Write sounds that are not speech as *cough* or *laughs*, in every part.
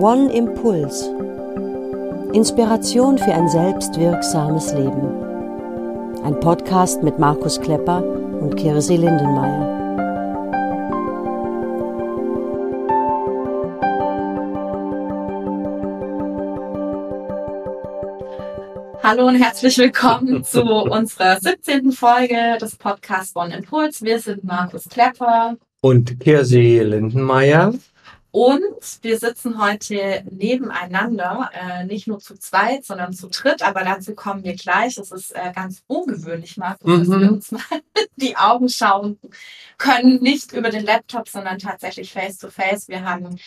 One Impuls. Inspiration für ein selbstwirksames Leben. Ein Podcast mit Markus Klepper und Kirsi Lindenmeier. Hallo und herzlich willkommen *laughs* zu unserer 17. Folge des Podcasts One Impuls. Wir sind Markus Klepper und Kirsi Lindenmeier. Und wir sitzen heute nebeneinander, äh, nicht nur zu zweit, sondern zu dritt, aber dazu kommen wir gleich. Es ist äh, ganz ungewöhnlich, Markus, mhm. dass wir uns mal *laughs* die Augen schauen können, nicht über den Laptop, sondern tatsächlich face to face. Wir haben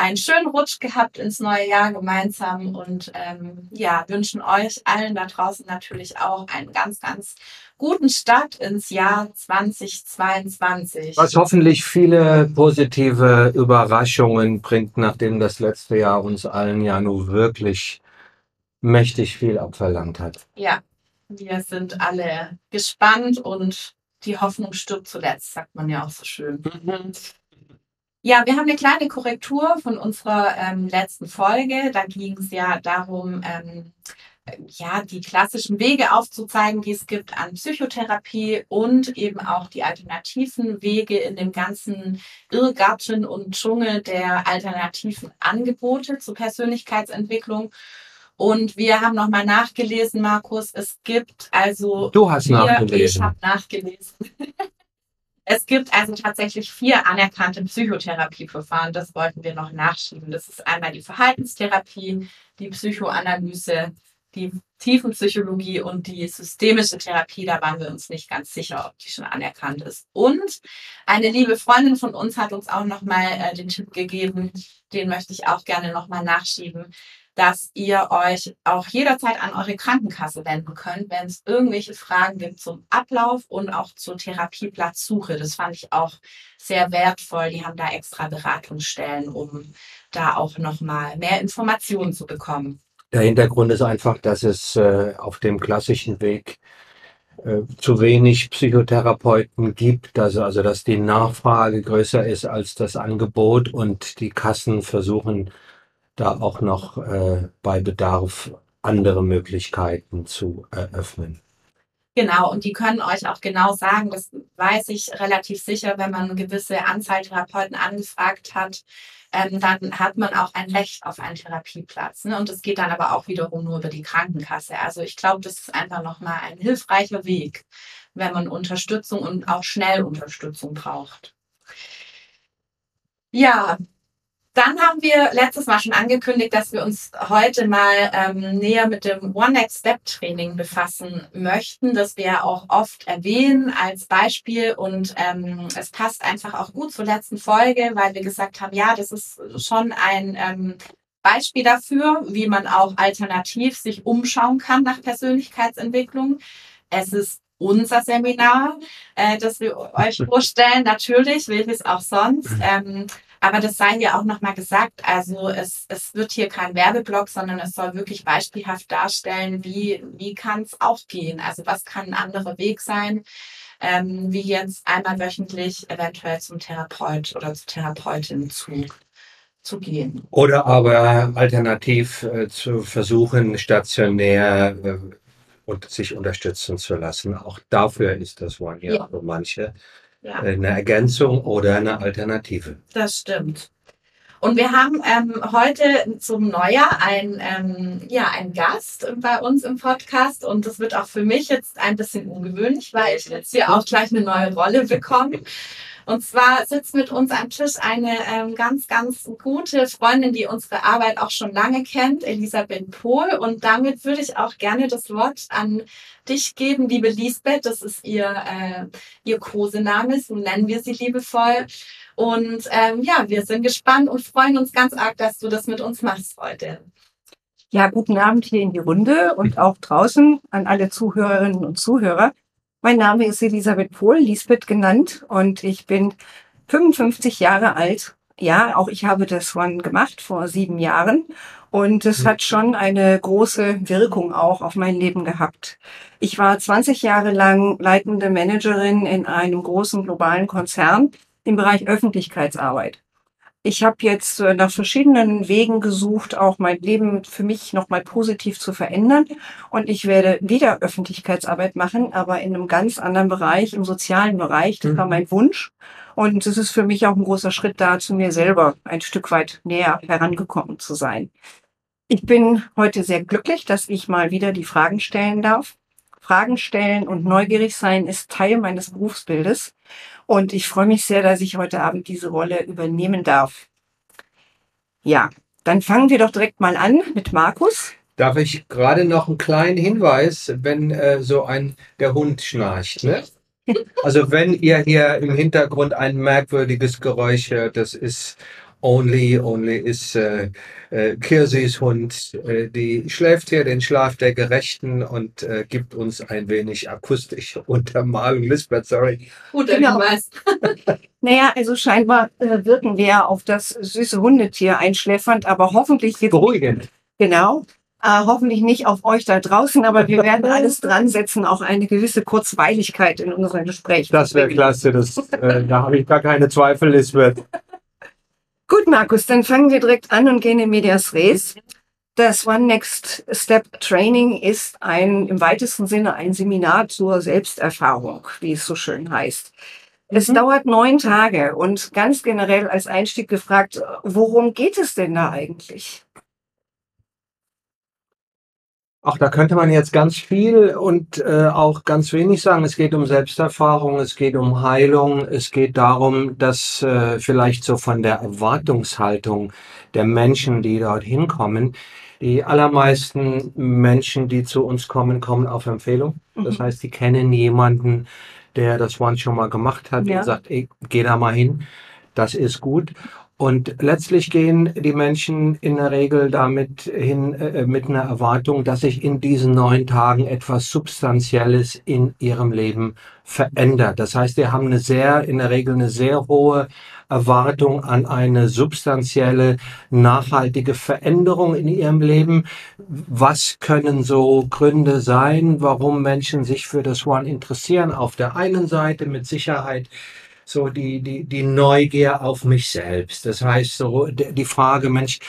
einen schönen Rutsch gehabt ins neue Jahr gemeinsam und ähm, ja, wünschen euch allen da draußen natürlich auch einen ganz, ganz guten Start ins Jahr 2022. Was hoffentlich viele positive Überraschungen bringt, nachdem das letzte Jahr uns allen ja nur wirklich mächtig viel abverlangt hat. Ja, wir sind alle gespannt und die Hoffnung stirbt zuletzt, sagt man ja auch so schön. Mhm. Ja, wir haben eine kleine Korrektur von unserer ähm, letzten Folge. Da ging es ja darum, ähm, ja, die klassischen Wege aufzuzeigen, die es gibt an Psychotherapie und eben auch die alternativen Wege in dem ganzen Irrgarten und Dschungel der alternativen Angebote zur Persönlichkeitsentwicklung. Und wir haben nochmal nachgelesen, Markus. Es gibt also. Du hast vier, nachgelesen. Ich habe nachgelesen. *laughs* Es gibt also tatsächlich vier anerkannte Psychotherapieverfahren. Das wollten wir noch nachschieben. Das ist einmal die Verhaltenstherapie, die Psychoanalyse, die Tiefenpsychologie und die systemische Therapie. Da waren wir uns nicht ganz sicher, ob die schon anerkannt ist. Und eine liebe Freundin von uns hat uns auch nochmal äh, den Tipp gegeben, den möchte ich auch gerne nochmal nachschieben dass ihr euch auch jederzeit an eure Krankenkasse wenden könnt, wenn es irgendwelche Fragen gibt zum Ablauf und auch zur Therapieplatzsuche. Das fand ich auch sehr wertvoll. Die haben da extra Beratungsstellen, um da auch nochmal mehr Informationen zu bekommen. Der Hintergrund ist einfach, dass es äh, auf dem klassischen Weg äh, zu wenig Psychotherapeuten gibt, also, also dass die Nachfrage größer ist als das Angebot und die Kassen versuchen, da auch noch äh, bei Bedarf andere Möglichkeiten zu eröffnen. Genau, und die können euch auch genau sagen, das weiß ich relativ sicher, wenn man eine gewisse Anzahl Therapeuten angefragt hat, ähm, dann hat man auch ein Recht auf einen Therapieplatz. Ne? Und das geht dann aber auch wiederum nur über die Krankenkasse. Also ich glaube, das ist einfach nochmal ein hilfreicher Weg, wenn man Unterstützung und auch schnell Unterstützung braucht. Ja, dann haben wir letztes Mal schon angekündigt, dass wir uns heute mal ähm, näher mit dem One Next Step Training befassen möchten, das wir auch oft erwähnen als Beispiel und ähm, es passt einfach auch gut zur letzten Folge, weil wir gesagt haben, ja, das ist schon ein ähm, Beispiel dafür, wie man auch alternativ sich umschauen kann nach Persönlichkeitsentwicklung. Es ist unser Seminar, äh, das wir euch *laughs* vorstellen, natürlich, welches auch sonst. Ähm, aber das sei hier auch nochmal gesagt. Also es, es wird hier kein Werbeblock, sondern es soll wirklich beispielhaft darstellen, wie, wie kann es auch gehen. Also was kann ein anderer Weg sein, ähm, wie jetzt einmal wöchentlich eventuell zum Therapeut oder zur Therapeutin zu zu gehen. Oder aber alternativ äh, zu versuchen, stationär äh, und sich unterstützen zu lassen. Auch dafür ist das One Year ja. für manche ja. eine Ergänzung oder eine Alternative. Das stimmt. Und wir haben ähm, heute zum Neujahr ein, ähm, ja, einen Gast bei uns im Podcast und das wird auch für mich jetzt ein bisschen ungewöhnlich, weil ich jetzt hier auch gleich eine neue Rolle bekomme. Und zwar sitzt mit uns am Tisch eine ähm, ganz, ganz gute Freundin, die unsere Arbeit auch schon lange kennt, Elisabeth Pohl. Und damit würde ich auch gerne das Wort an dich geben, liebe Lisbeth. Das ist ihr, äh, ihr Kosename, so nennen wir sie liebevoll. Und ähm, ja, wir sind gespannt und freuen uns ganz arg, dass du das mit uns machst heute. Ja, guten Abend hier in die Runde und auch draußen an alle Zuhörerinnen und Zuhörer. Mein Name ist Elisabeth Pohl, Lisbeth genannt, und ich bin 55 Jahre alt. Ja, auch ich habe das One gemacht vor sieben Jahren. Und es hat schon eine große Wirkung auch auf mein Leben gehabt. Ich war 20 Jahre lang leitende Managerin in einem großen globalen Konzern im Bereich Öffentlichkeitsarbeit. Ich habe jetzt äh, nach verschiedenen Wegen gesucht, auch mein Leben für mich nochmal positiv zu verändern. Und ich werde wieder Öffentlichkeitsarbeit machen, aber in einem ganz anderen Bereich, im sozialen Bereich. Das war Mhm. mein Wunsch. Und es ist für mich auch ein großer Schritt da, zu mir selber ein Stück weit näher herangekommen zu sein. Ich bin heute sehr glücklich, dass ich mal wieder die Fragen stellen darf. Fragen stellen und neugierig sein ist Teil meines Berufsbildes. Und ich freue mich sehr, dass ich heute Abend diese Rolle übernehmen darf. Ja, dann fangen wir doch direkt mal an mit Markus. Darf ich gerade noch einen kleinen Hinweis, wenn äh, so ein der Hund schnarcht, ne? *laughs* Also wenn ihr hier im Hintergrund ein merkwürdiges Geräusch hört, das ist Only, Only ist äh, äh, Kirsis Hund, äh, die schläft hier den Schlaf der Gerechten und äh, gibt uns ein wenig akustische *laughs* Untermalung. Lisbeth, sorry. Guter Genau. Hinweis. *laughs* Naja, also scheinbar äh, wirken wir auf das süße Hundetier einschläfernd, aber hoffentlich jetzt Beruhigend. genau. Äh, hoffentlich nicht auf euch da draußen, aber wir werden *laughs* alles dran setzen, auch eine gewisse Kurzweiligkeit in unserem Gespräch. Das wäre klasse, das, äh, da habe ich gar keine Zweifel, Lisbeth. Gut, Markus, dann fangen wir direkt an und gehen in Medias Res. Das One Next Step Training ist ein, im weitesten Sinne ein Seminar zur Selbsterfahrung, wie es so schön heißt. Es Mhm. dauert neun Tage und ganz generell als Einstieg gefragt, worum geht es denn da eigentlich? Ach, da könnte man jetzt ganz viel und äh, auch ganz wenig sagen. Es geht um Selbsterfahrung, es geht um Heilung, es geht darum, dass äh, vielleicht so von der Erwartungshaltung der Menschen, die dorthin kommen, die allermeisten Menschen, die zu uns kommen, kommen auf Empfehlung. Das Mhm. heißt, die kennen jemanden, der das One schon mal gemacht hat Ja. und sagt, ey, geh da mal hin, das ist gut. Und letztlich gehen die Menschen in der Regel damit hin, äh, mit einer Erwartung, dass sich in diesen neun Tagen etwas Substanzielles in ihrem Leben verändert. Das heißt, die haben eine sehr, in der Regel eine sehr hohe Erwartung an eine substanzielle, nachhaltige Veränderung in ihrem Leben. Was können so Gründe sein, warum Menschen sich für das One interessieren? Auf der einen Seite mit Sicherheit so die, die, die Neugier auf mich selbst. Das heißt, so die Frage, Mensch,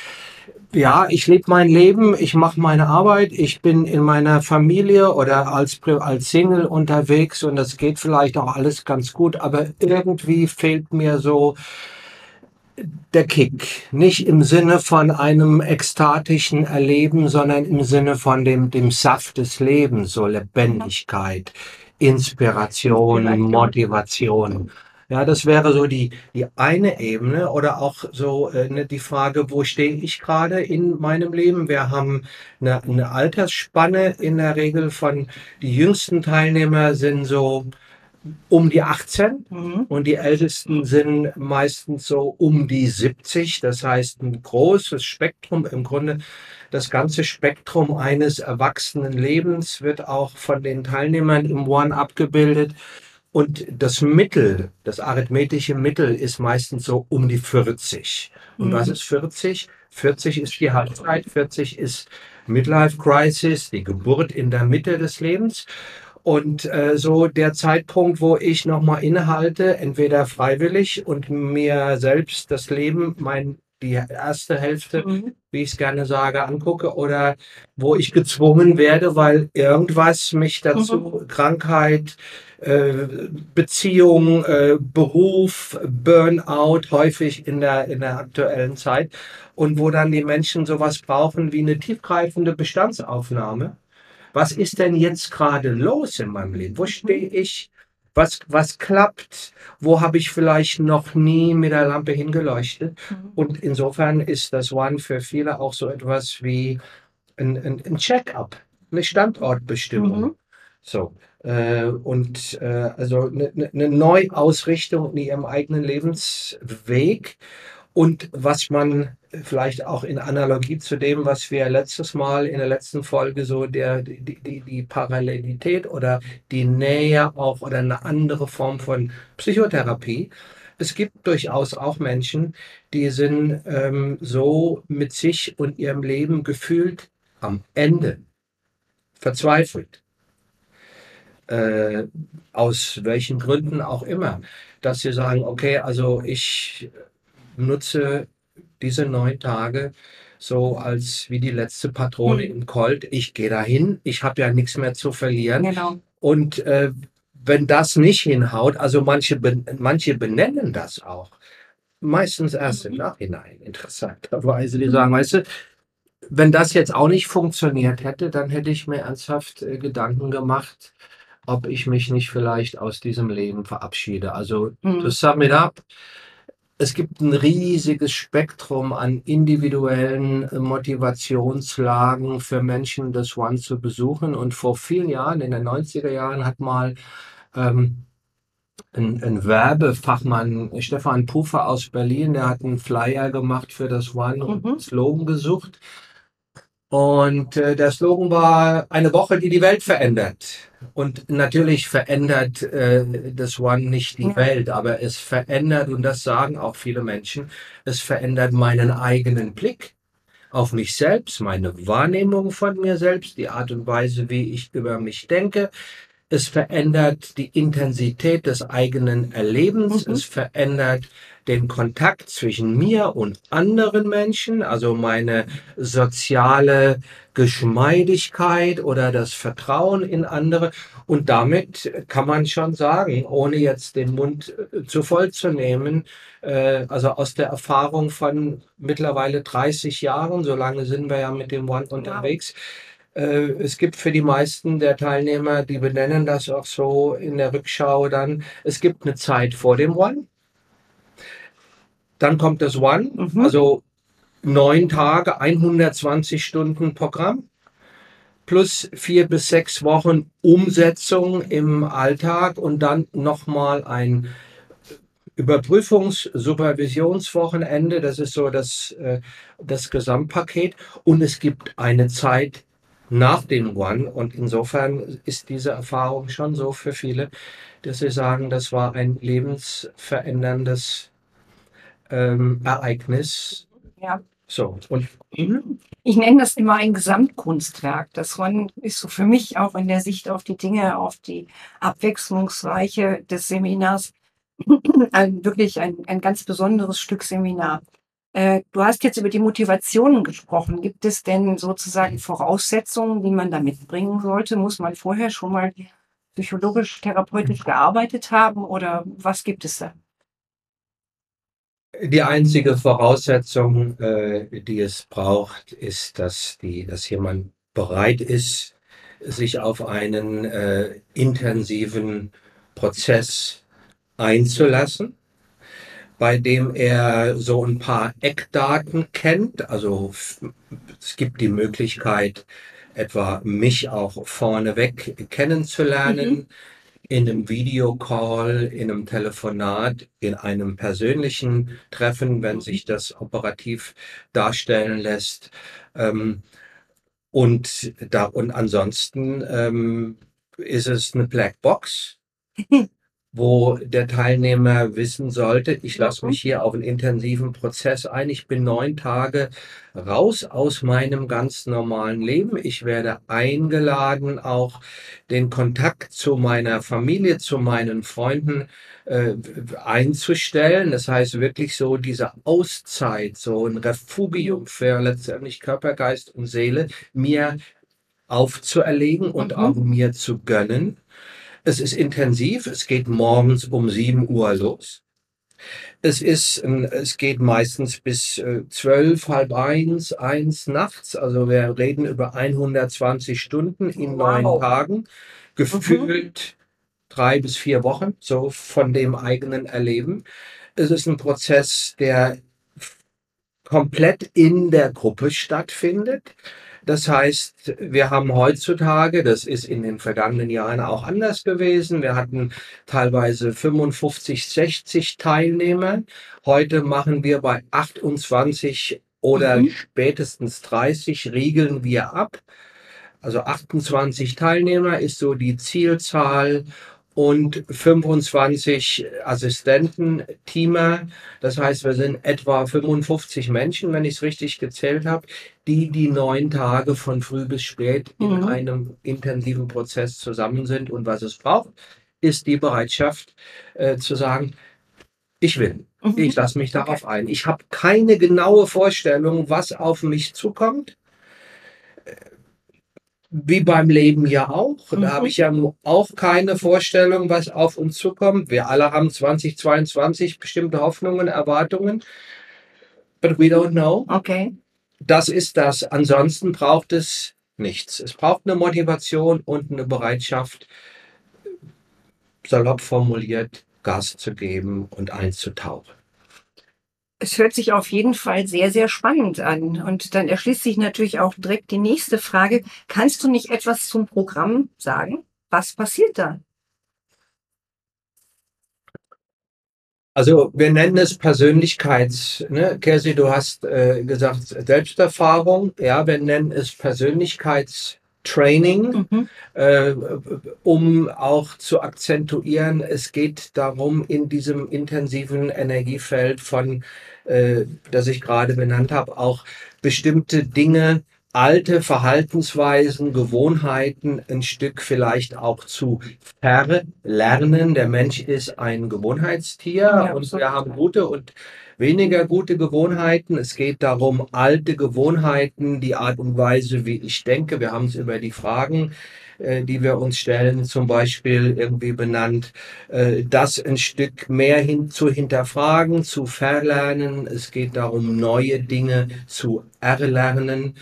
ja, ich lebe mein Leben, ich mache meine Arbeit, ich bin in meiner Familie oder als, als Single unterwegs und das geht vielleicht auch alles ganz gut, aber irgendwie fehlt mir so der Kick. Nicht im Sinne von einem ekstatischen Erleben, sondern im Sinne von dem, dem Saft des Lebens, so Lebendigkeit, Inspiration, Inspiration. Motivation. Ja, das wäre so die, die eine Ebene oder auch so äh, ne, die Frage, wo stehe ich gerade in meinem Leben? Wir haben eine, eine Altersspanne in der Regel von, die jüngsten Teilnehmer sind so um die 18 Mhm. und die Ältesten sind meistens so um die 70. Das heißt, ein großes Spektrum, im Grunde das ganze Spektrum eines erwachsenen Lebens wird auch von den Teilnehmern im One abgebildet. Und das Mittel, das arithmetische Mittel ist meistens so um die 40. Und Mhm. was ist 40? 40 ist die Halbzeit, 40 ist Midlife Crisis, die Geburt in der Mitte des Lebens. Und äh, so der Zeitpunkt, wo ich nochmal innehalte, entweder freiwillig und mir selbst das Leben, mein, die erste Hälfte, Mhm. wie ich es gerne sage, angucke, oder wo ich gezwungen werde, weil irgendwas mich dazu, Krankheit, äh, Beziehung, äh, Beruf, Burnout, häufig in der, in der aktuellen Zeit, und wo dann die Menschen sowas brauchen wie eine tiefgreifende Bestandsaufnahme was ist denn jetzt gerade los in meinem Leben? Wo stehe ich? Was, was klappt? Wo habe ich vielleicht noch nie mit der Lampe hingeleuchtet? Mhm. Und insofern ist das One für viele auch so etwas wie ein, ein, ein Check-up, eine Standortbestimmung. Mhm. So. Äh, und äh, also eine, eine Neuausrichtung in ihrem eigenen Lebensweg. Und was man vielleicht auch in Analogie zu dem, was wir letztes Mal in der letzten Folge so der, die, die, die Parallelität oder die Nähe auch oder eine andere Form von Psychotherapie. Es gibt durchaus auch Menschen, die sind ähm, so mit sich und ihrem Leben gefühlt am Ende, verzweifelt. Äh, aus welchen Gründen auch immer, dass sie sagen, okay, also ich nutze diese neun Tage so als wie die letzte Patrone Mhm. im Colt. Ich gehe dahin, ich habe ja nichts mehr zu verlieren. Genau. Und äh, wenn das nicht hinhaut, also manche, ben- manche benennen das auch, meistens erst im Nachhinein, interessanterweise, die sagen, weißt du, wenn das jetzt auch nicht funktioniert hätte, dann hätte ich mir ernsthaft äh, Gedanken gemacht, ob ich mich nicht vielleicht aus diesem Leben verabschiede. Also, Mhm. to sum it up, es gibt ein riesiges Spektrum an individuellen äh, Motivationslagen für Menschen, das One zu besuchen. Und vor vielen Jahren, in den 90er Jahren, hat mal ähm, ein, ein Werbefachmann, Stefan Puffer aus Berlin, der hat einen Flyer gemacht für das One und Mhm. einen Slogan gesucht. Und äh, der Slogan war eine Woche, die die Welt verändert. Und natürlich verändert äh, das One nicht die Ja. Welt, aber es verändert, und das sagen auch viele Menschen, es verändert meinen eigenen Blick auf mich selbst, meine Wahrnehmung von mir selbst, die Art und Weise, wie ich über mich denke. Es verändert die Intensität des eigenen Erlebens. Mhm. Es verändert den Kontakt zwischen mir und anderen Menschen, also meine soziale Geschmeidigkeit oder das Vertrauen in andere. Und damit kann man schon sagen, ohne jetzt den Mund äh, zu voll zu nehmen, äh, also aus der Erfahrung von mittlerweile 30 Jahren, so lange sind wir ja mit dem One unterwegs, äh, es gibt für die meisten der Teilnehmer, die benennen das auch so in der Rückschau dann, es gibt eine Zeit vor dem One, dann kommt das One, Mhm. also neun Tage, 120 Stunden Programm plus vier bis sechs Wochen Umsetzung im Alltag und dann nochmal ein Überprüfungs-Supervisionswochenende. Das ist so das, äh, das Gesamtpaket. Und es gibt eine Zeit nach dem One. Und insofern ist diese Erfahrung schon so für viele, dass sie sagen, das war ein lebensveränderndes ähm, Ereignis. Ja. So, und Ich nenne das immer ein Gesamtkunstwerk. Das One ist so für mich auch in der Sicht auf die Dinge, auf die Abwechslungsreiche des Seminars *clears throat* ein, wirklich ein, ein ganz besonderes Stück Seminar. Äh, du hast jetzt über die Motivationen gesprochen. Gibt es denn sozusagen Voraussetzungen, die man da mitbringen sollte? Muss man vorher schon mal psychologisch, therapeutisch gearbeitet haben oder was gibt es da? Die einzige Voraussetzung, äh, die es braucht, ist, dass, die, dass jemand bereit ist, sich auf einen äh, intensiven Prozess einzulassen, bei dem er so ein paar Eckdaten kennt. Also es gibt die Möglichkeit, etwa mich auch vorneweg kennenzulernen in einem Videocall, in einem Telefonat, in einem persönlichen Treffen, wenn sich das operativ darstellen lässt. Ähm, und da, und ansonsten ähm, ist es eine Blackbox, *laughs* wo der Teilnehmer wissen sollte, ich lasse mich hier auf einen intensiven Prozess ein. Ich bin neun Tage raus aus meinem ganz normalen Leben. Ich werde eingeladen, auch den Kontakt zu meiner Familie, zu meinen Freunden äh, einzustellen. Das heißt wirklich so diese Auszeit, so ein Refugium für letztendlich Körper, Geist und Seele mir aufzuerlegen und Mhm. auch mir zu gönnen. Es ist intensiv. Es geht morgens um 7 Uhr los. Es ist, ähm, es geht meistens bis äh, 12, halb eins, eins nachts. Also wir reden über 120 Stunden in neun Wow. Tagen. Gefühlt drei bis vier Wochen, so von dem eigenen Erleben. Es ist ein Prozess, der komplett in der Gruppe stattfindet. Das heißt, wir haben heutzutage, das ist in den vergangenen Jahren auch anders gewesen, wir hatten teilweise 55, 60 Teilnehmer. Heute machen wir bei 28 oder Mhm. spätestens 30 riegeln wir ab. Also 28 Teilnehmer ist so die Zielzahl und 25 Assistenten, Teamer. Das heißt, wir sind etwa 55 Menschen, wenn ich es richtig gezählt habe, die die neun Tage von früh bis spät in Mhm. einem intensiven Prozess zusammen sind. Und was es braucht, ist die Bereitschaft äh, zu sagen, Ich will. Mhm. Ich lasse mich darauf ein. Ich habe keine genaue Vorstellung, was auf mich zukommt. Wie beim Leben ja auch. Mhm. Da habe ich ja auch keine Vorstellung, was auf uns zukommt. Wir alle haben 2022 bestimmte Hoffnungen, Erwartungen. But we don't know. Okay. Das ist das. Ansonsten braucht es nichts. Es braucht eine Motivation und eine Bereitschaft, salopp formuliert, Gas zu geben und einzutauchen. Es hört sich auf jeden Fall sehr, sehr spannend an. Und dann erschließt sich natürlich auch direkt die nächste Frage. Kannst du nicht etwas zum Programm sagen? Was passiert da? Also wir nennen es Persönlichkeits, ne? Kersi, du hast äh, gesagt Selbsterfahrung, ja, wir nennen es Persönlichkeitstraining, Mhm. äh, um auch zu akzentuieren, es geht darum, in diesem intensiven Energiefeld von, äh, das ich gerade benannt habe, auch bestimmte Dinge, alte Verhaltensweisen, Gewohnheiten ein Stück vielleicht auch zu verlernen. Der Mensch ist ein Gewohnheitstier Ja, und wir haben gute und weniger gute Gewohnheiten. Es geht darum, alte Gewohnheiten, die Art und Weise, wie ich denke. Wir haben es über die Fragen, äh, die wir uns stellen, zum Beispiel irgendwie benannt, äh, das ein Stück mehr hin zu hinterfragen, zu verlernen. Es geht darum, neue Dinge zu erlernen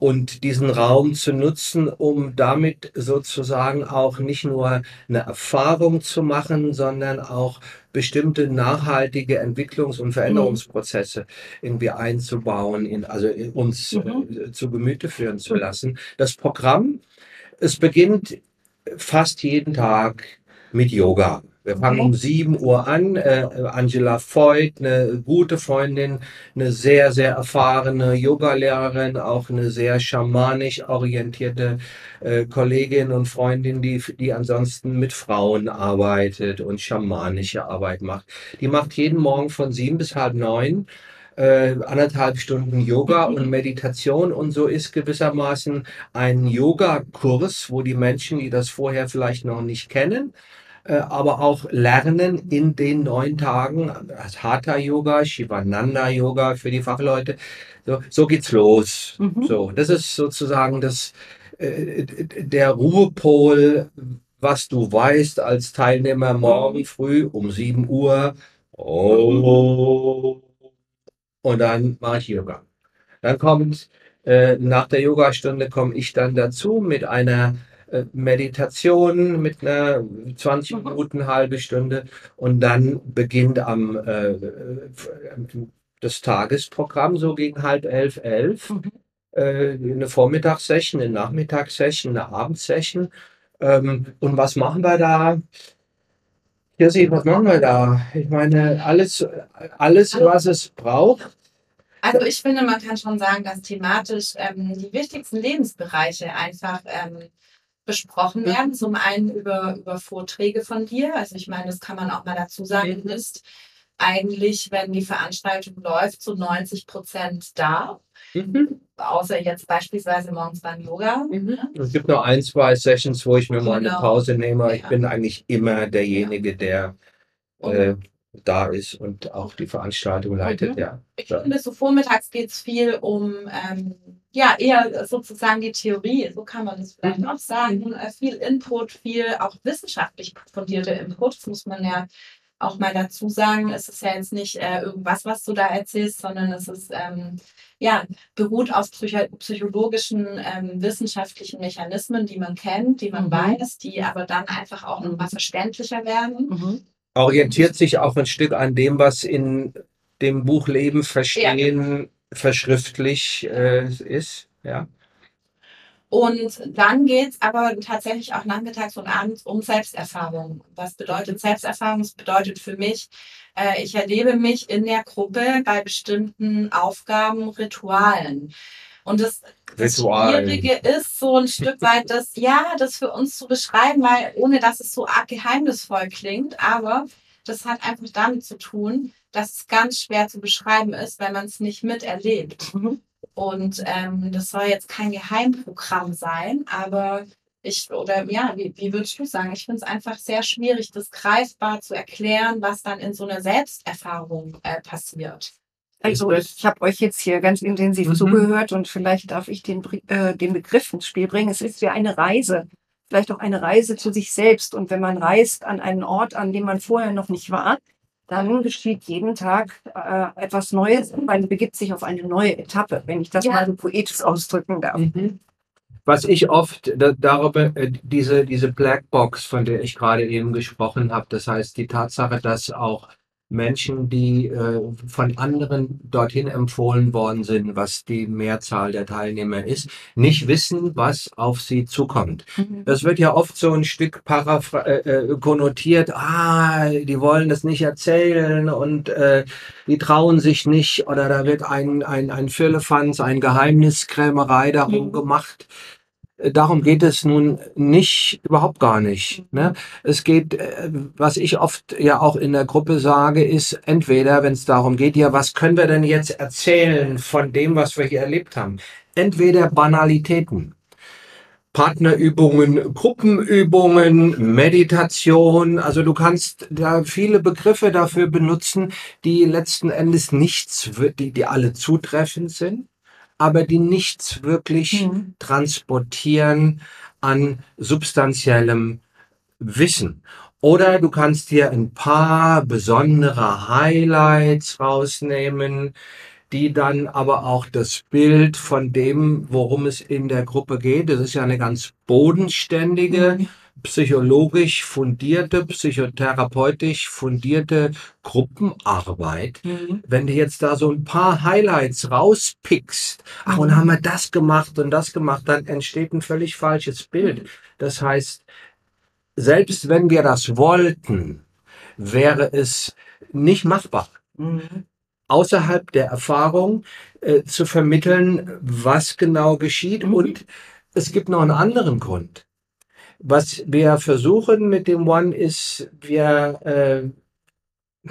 und diesen Raum zu nutzen, um damit sozusagen auch nicht nur eine Erfahrung zu machen, sondern auch bestimmte nachhaltige Entwicklungs- und Veränderungsprozesse irgendwie einzubauen, in, also in uns äh, zu Gemüte führen zu lassen. Das Programm, es beginnt fast jeden Tag mit Yoga. Wir fangen um 7 Uhr an. Äh, Angela Voigt, eine gute Freundin, eine sehr, sehr erfahrene Yogalehrerin, auch eine sehr schamanisch orientierte äh, Kollegin und Freundin, die, die ansonsten mit Frauen arbeitet und schamanische Arbeit macht. Die macht jeden Morgen von sieben bis halb neun äh, anderthalb Stunden Yoga und Meditation und so ist gewissermaßen ein Yoga-Kurs, wo die Menschen, die das vorher vielleicht noch nicht kennen, aber auch lernen in den neun Tagen das Hatha Yoga, Shivananda Yoga für die Fachleute. So, so geht's los. Mhm. So, das ist sozusagen das, äh, der Ruhepol, was du weißt als Teilnehmer morgen früh um 7 Uhr. Oh. Und dann mache ich Yoga. Dann kommt äh, nach der Yogastunde komme ich dann dazu mit einer äh, Meditation mit einer 20 Mhm. Minuten, halbe Stunde und dann beginnt am äh, das Tagesprogramm so gegen halb elf, elf. Mhm. Äh, eine Vormittagssession, eine Nachmittagssession, eine Abendsession. Ähm, und was machen wir da? Kirsi, was machen wir da? Ich meine, alles, alles, was es braucht. Also ich finde, man kann schon sagen, dass thematisch ähm, die wichtigsten Lebensbereiche einfach ähm, besprochen werden. Zum einen über, über Vorträge von dir. Also ich meine, das kann man auch mal dazu sagen, du bist eigentlich, wenn die Veranstaltung läuft, zu 90 Prozent da. Mhm. Außer jetzt beispielsweise morgens beim Yoga. Es gibt noch ein, zwei Sessions, wo ich mir mal eine Genau. Pause nehme. aber Ich Ja. bin eigentlich immer derjenige, der äh, da ist und auch die Veranstaltung leitet. Mhm. Ja. Ich finde, so vormittags geht es viel um, ähm, ja, eher sozusagen die Theorie, so kann man es vielleicht Mhm. auch sagen. Äh, viel Input, viel auch wissenschaftlich fundierte Input, das muss man ja auch mal dazu sagen. Es ist ja jetzt nicht äh, irgendwas, was du da erzählst, sondern es ist, ähm, ja, beruht auf psycho psychologischen, ähm, wissenschaftlichen Mechanismen, die man kennt, die man Mhm. weiß, die aber dann einfach auch nochmal verständlicher werden. Orientiert sich auch ein Stück an dem, was in dem Buch Leben verstehen verschriftlich äh, ist. Ja. Und dann geht's aber tatsächlich auch nachmittags und abends um Selbsterfahrung. Was bedeutet Selbsterfahrung? Das bedeutet für mich, äh, ich erlebe mich in der Gruppe bei bestimmten Aufgaben, Ritualen. Und das, das. Schwierige ist so ein Stück weit das, ja, das für uns zu beschreiben, weil ohne dass es so arg geheimnisvoll klingt, aber das hat einfach damit zu tun, dass es ganz schwer zu beschreiben ist, wenn man es nicht miterlebt. Mhm. Und ähm, das soll jetzt kein Geheimprogramm sein, aber Ich, oder ja, wie, wie würdest du sagen? Ich finde es einfach sehr schwierig, das greifbar zu erklären, was dann in so einer Selbsterfahrung äh, passiert. Also ich habe euch jetzt hier ganz intensiv mhm. zugehört und vielleicht darf ich den, äh, den Begriff ins Spiel bringen. Es ist ja eine Reise, vielleicht auch eine Reise zu sich selbst. Und wenn man reist an einen Ort, an dem man vorher noch nicht war, dann geschieht jeden Tag äh, etwas Neues. Man begibt sich auf eine neue Etappe, wenn ich das ja. mal so poetisch ausdrücken darf. Mhm. Was ich oft da, darüber, äh, diese, diese Blackbox, von der ich gerade eben gesprochen habe, das heißt die Tatsache, dass auch Menschen, die äh, von anderen dorthin empfohlen worden sind, was die Mehrzahl der Teilnehmer ist, nicht wissen, was auf sie zukommt. Mhm. Das wird ja oft so ein Stück paraphr äh, äh, konnotiert, ah, die wollen das nicht erzählen und äh, die trauen sich nicht oder da wird ein, ein, ein Firlefanz, ein Geheimniskrämerei darum mhm. gemacht darum geht es nun nicht, überhaupt gar nicht. Ne? Es geht, äh, was ich oft ja auch in der Gruppe sage, ist entweder, wenn es darum geht, ja, was können wir denn jetzt erzählen von dem, was wir hier erlebt haben? Entweder Banalitäten. Partnerübungen, Gruppenübungen, Meditation. Also du kannst da viele Begriffe dafür benutzen, die letzten Endes nichts, die, die alle zutreffend sind aber die nichts wirklich mhm. transportieren an substanziellem Wissen. Oder du kannst dir ein paar besondere Highlights rausnehmen, die dann aber auch das Bild von dem, worum es in der Gruppe geht, das ist ja eine ganz bodenständige, mhm psychologisch fundierte, psychotherapeutisch fundierte Gruppenarbeit. Mhm. Wenn du jetzt da so ein paar Highlights rauspickst, ach, und mhm. haben wir das gemacht und das gemacht, dann entsteht ein völlig falsches Bild. Das heißt, selbst wenn wir das wollten, wäre es nicht machbar. Mhm. außerhalb der Erfahrung äh, zu vermitteln, was genau geschieht. Mhm. Und es gibt noch einen anderen Grund. Was wir versuchen mit dem One ist, wir, äh,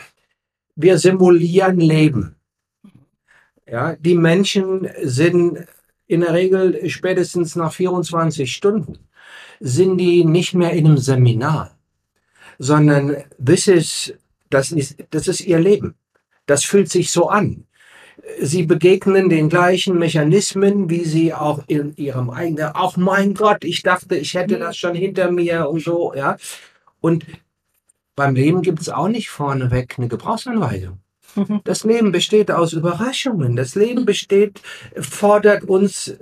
wir simulieren Leben. Ja, die Menschen sind in der Regel spätestens nach 24 Stunden sind die nicht mehr in einem Seminar, sondern this is, das ist, das ist ihr Leben. Das fühlt sich so an. Sie begegnen den gleichen Mechanismen, wie sie auch in ihrem eigenen, auch mein Gott, ich dachte, ich hätte das schon hinter mir und so, ja. Und beim Leben gibt es auch nicht vorneweg eine Gebrauchsanweisung. Das Leben besteht aus Überraschungen. Das Leben besteht, fordert uns,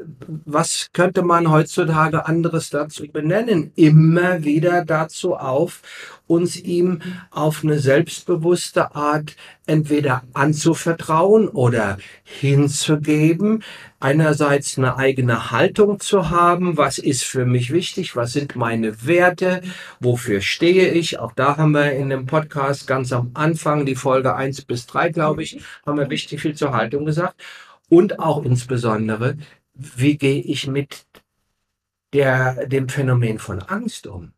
was könnte man heutzutage anderes dazu benennen, immer wieder dazu auf, uns ihm auf eine selbstbewusste Art entweder anzuvertrauen oder hinzugeben, einerseits eine eigene Haltung zu haben, was ist für mich wichtig, was sind meine Werte, wofür stehe ich. Auch da haben wir in dem Podcast ganz am Anfang, die Folge eins bis drei, glaube ich, haben wir wichtig viel zur Haltung gesagt. Und auch insbesondere, wie gehe ich mit der, dem Phänomen von Angst um?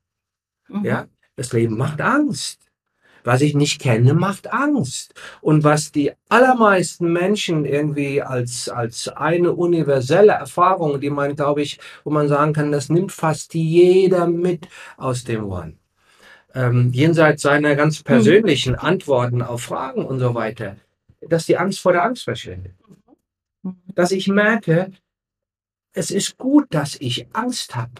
Mhm. Ja, das Leben macht Angst. Was ich nicht kenne, macht Angst. Und was die allermeisten Menschen irgendwie als, als eine universelle Erfahrung, die man, glaube ich, wo man sagen kann, das nimmt fast jeder mit aus dem One. Ähm, jenseits seiner ganz persönlichen mhm. Antworten auf Fragen und so weiter, dass die Angst vor der Angst verschwindet. Mhm. Dass ich merke, es ist gut, dass ich Angst habe,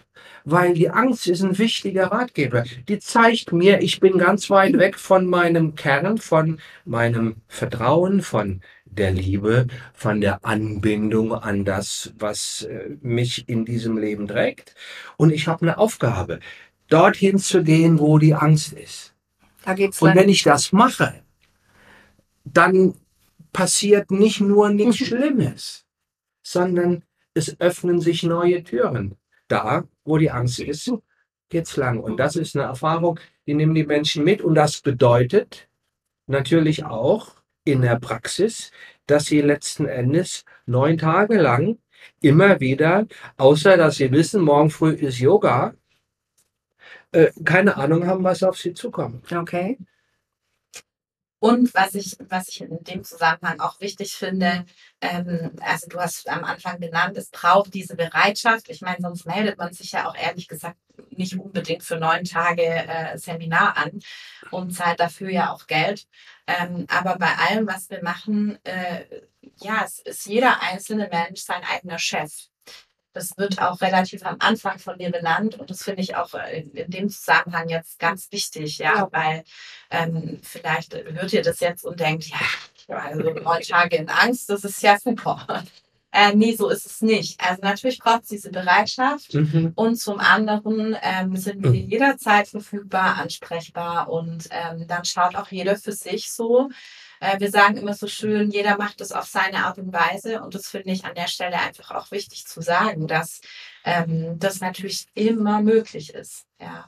weil die Angst ist ein wichtiger Ratgeber. Die zeigt mir, ich bin ganz weit weg von meinem Kern, von meinem Vertrauen, von der Liebe, von der Anbindung an das, was äh, mich in diesem Leben trägt. Und ich habe eine Aufgabe, dorthin zu gehen, wo die Angst ist. Da geht's Und wenn ich das mache, dann passiert nicht nur nichts Schlimmes, sondern es öffnen sich neue Türen. Da, wo die Angst ist, geht's lang. Und das ist eine Erfahrung, die nehmen die Menschen mit. Und das bedeutet natürlich auch in der Praxis, dass sie letzten Endes neun Tage lang immer wieder, außer dass sie wissen, morgen früh ist Yoga, äh, keine Ahnung haben, was auf sie zukommt. Okay. Und was ich, was ich in dem Zusammenhang auch wichtig finde, ähm, also du hast am Anfang genannt, es braucht diese Bereitschaft. Ich meine, sonst meldet man sich ja auch ehrlich gesagt nicht unbedingt für neun Tage äh, Seminar an und zahlt dafür ja auch Geld. Ähm, aber bei allem, was wir machen, äh, ja, es ist jeder einzelne Mensch sein eigener Chef. Das wird auch relativ am Anfang von dir benannt und das finde ich auch äh, in dem Zusammenhang jetzt ganz wichtig, ja, ja. weil ähm, vielleicht hört ihr das jetzt und denkt, ja, also neun Tage in Angst, das ist ja super. *laughs* Äh, nee, so ist es nicht. Also natürlich braucht es diese Bereitschaft mhm. und zum anderen ähm, sind wir jederzeit verfügbar, ansprechbar und ähm, dann schaut auch jeder für sich so, äh, wir sagen immer so schön, jeder macht es auf seine Art und Weise. Und das finde ich an der Stelle einfach auch wichtig zu sagen, dass ähm, das natürlich immer möglich ist. Ja.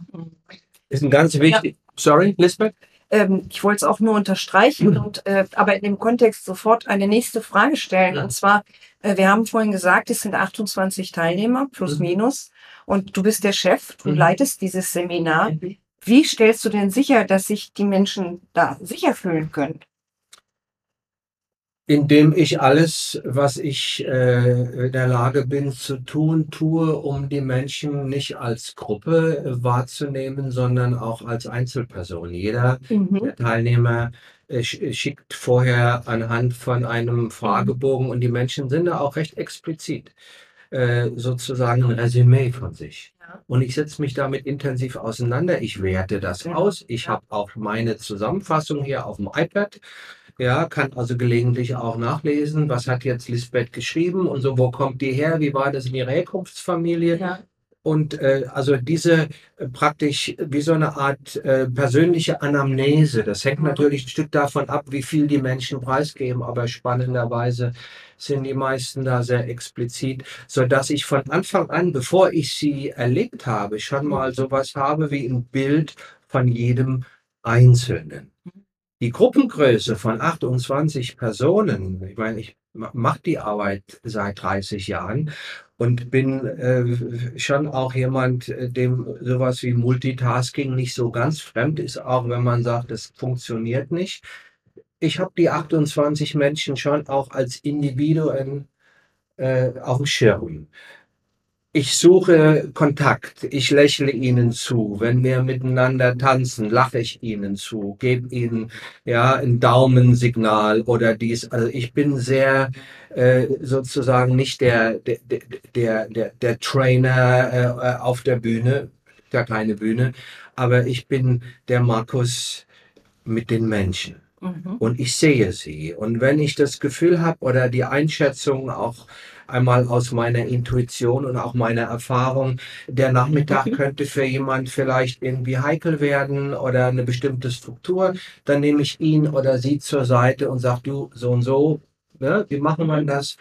Ist ein ganz wichtig. Ja. Sorry, Lisbeth? Ähm, ich wollte es auch nur unterstreichen mhm. und äh, aber in dem Kontext sofort eine nächste Frage stellen. Und zwar, äh, wir haben vorhin gesagt, es sind 28 Teilnehmer plus mhm. minus und du bist der Chef, du mhm. leitest dieses Seminar. Mhm. Wie stellst du denn sicher, dass sich die Menschen da sicher fühlen können? Indem ich alles, was ich äh, in der Lage bin zu tun, tue, um die Menschen nicht als Gruppe äh, wahrzunehmen, sondern auch als Einzelperson. Jeder mhm. Teilnehmer äh, schickt vorher anhand von einem Fragebogen und die Menschen sind da auch recht explizit äh, sozusagen ein Resümee von sich. Und ich setze mich damit intensiv auseinander. Ich werte das aus. Ich habe auch meine Zusammenfassung hier auf dem iPad ja, kann also gelegentlich auch nachlesen, was hat jetzt Lisbeth geschrieben und so, wo kommt die her, wie war das in ihrer Herkunftsfamilie. Ja. Und äh, also diese äh, praktisch wie so eine Art äh, persönliche Anamnese, das hängt natürlich ein Stück davon ab, wie viel die Menschen preisgeben, aber spannenderweise sind die meisten da sehr explizit, so dass ich von Anfang an, bevor ich sie erlebt habe, schon mal sowas habe wie ein Bild von jedem Einzelnen. Die Gruppengröße von 28 Personen, ich meine, ich mache die Arbeit seit 30 Jahren und bin äh, schon auch jemand, äh, dem sowas wie Multitasking nicht so ganz fremd ist, auch wenn man sagt, es funktioniert nicht. Ich habe die 28 Menschen schon auch als Individuen äh, auf dem Schirm. Ich suche Kontakt, ich lächle ihnen zu. Wenn wir miteinander tanzen, lache ich ihnen zu, gebe ihnen ja ein Daumensignal oder dies. Also ich bin sehr äh, sozusagen nicht der der der der, der Trainer äh, auf der Bühne, der kleine Bühne, aber ich bin der Markus mit den Menschen. Mhm. Und ich sehe sie. Und wenn ich das Gefühl habe oder die Einschätzung auch einmal aus meiner Intuition und auch meiner Erfahrung, der Nachmittag mhm. könnte für jemand vielleicht irgendwie heikel werden oder eine bestimmte Struktur, dann nehme ich ihn oder sie zur Seite und sage, du, so und so, ne, wie machen wir das?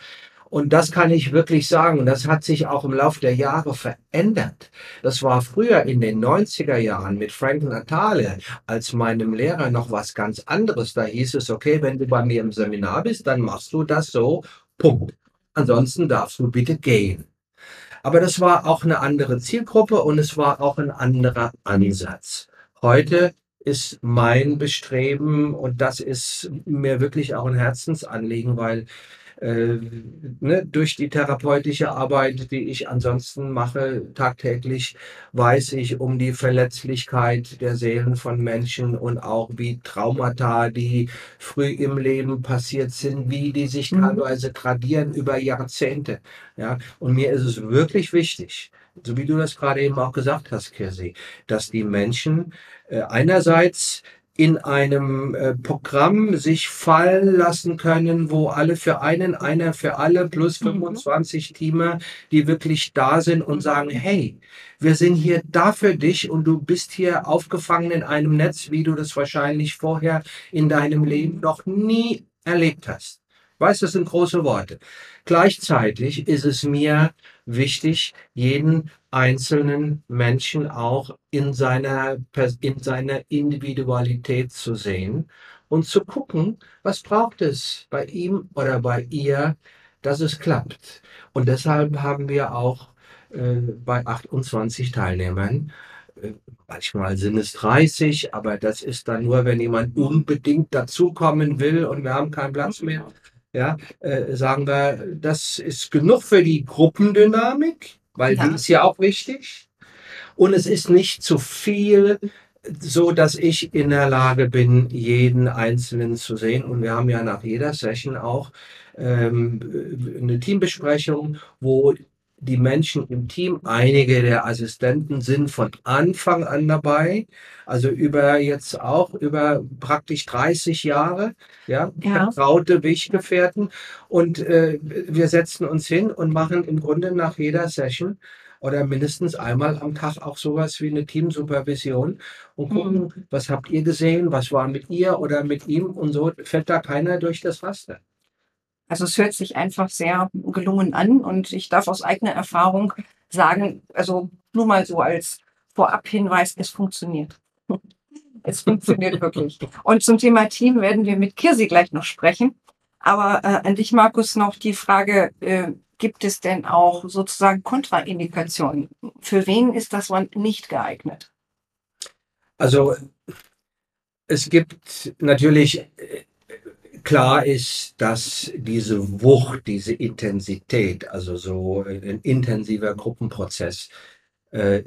Und das kann ich wirklich sagen, das hat sich auch im Laufe der Jahre verändert. Das war früher in den 90er Jahren mit Frank Natale als meinem Lehrer noch was ganz anderes. Da hieß es, okay, wenn du bei mir im Seminar bist, dann machst du das so, Punkt. Ansonsten darfst du bitte gehen. Aber das war auch eine andere Zielgruppe und es war auch ein anderer Ansatz. Heute ist mein Bestreben und das ist mir wirklich auch ein Herzensanliegen, weil äh, ne, durch die therapeutische Arbeit, die ich ansonsten mache, tagtäglich, weiß ich um die Verletzlichkeit der Seelen von Menschen und auch wie Traumata, die früh im Leben passiert sind, wie die sich mhm. teilweise tradieren über Jahrzehnte. Ja, und mir ist es wirklich wichtig, so wie du das gerade eben auch gesagt hast, Kirsi, dass die Menschen äh, einerseits in einem äh, Programm sich fallen lassen können, wo alle für einen, einer für alle plus 25 mhm. Teamer, die wirklich da sind und sagen, hey, wir sind hier da für dich und du bist hier aufgefangen in einem Netz, wie du das wahrscheinlich vorher in deinem Leben noch nie erlebt hast. Weißt, das sind große Worte. Gleichzeitig ist es mir wichtig, jeden einzelnen Menschen auch in seiner, in seiner Individualität zu sehen und zu gucken, was braucht es bei ihm oder bei ihr, dass es klappt. Und deshalb haben wir auch äh, bei 28 Teilnehmern manchmal sind es 30, aber das ist dann nur, wenn jemand unbedingt dazukommen will und wir haben keinen Platz mehr. Ja, äh, sagen wir, das ist genug für die Gruppendynamik, weil Ja. die ist ja auch wichtig. Und es ist nicht zu viel, so dass ich in der Lage bin, jeden Einzelnen zu sehen. Und wir haben ja nach jeder Session auch ähm, eine Teambesprechung, wo die Menschen im Team, einige der Assistenten sind von Anfang an dabei, also über jetzt auch über praktisch 30 Jahre, ja, Ja. vertraute Weggefährten. Und äh, wir setzen uns hin und machen im Grunde nach jeder Session oder mindestens einmal am Tag auch sowas wie eine Teamsupervision und gucken, was habt ihr gesehen, was war mit ihr oder mit ihm und so fällt da keiner durch das Raster. Also es hört sich einfach sehr gelungen an und ich darf aus eigener Erfahrung sagen, also nur mal so als Vorabhinweis, es funktioniert. *laughs* Es funktioniert wirklich. Und zum Thema Team werden wir mit Kirsi gleich noch sprechen. Aber äh, an dich, Markus, noch die Frage, äh, gibt es denn auch sozusagen Kontraindikationen? Für wen ist das One nicht geeignet? Also es gibt natürlich, äh, klar ist, dass diese Wucht, diese Intensität, also so ein intensiver Gruppenprozess, äh,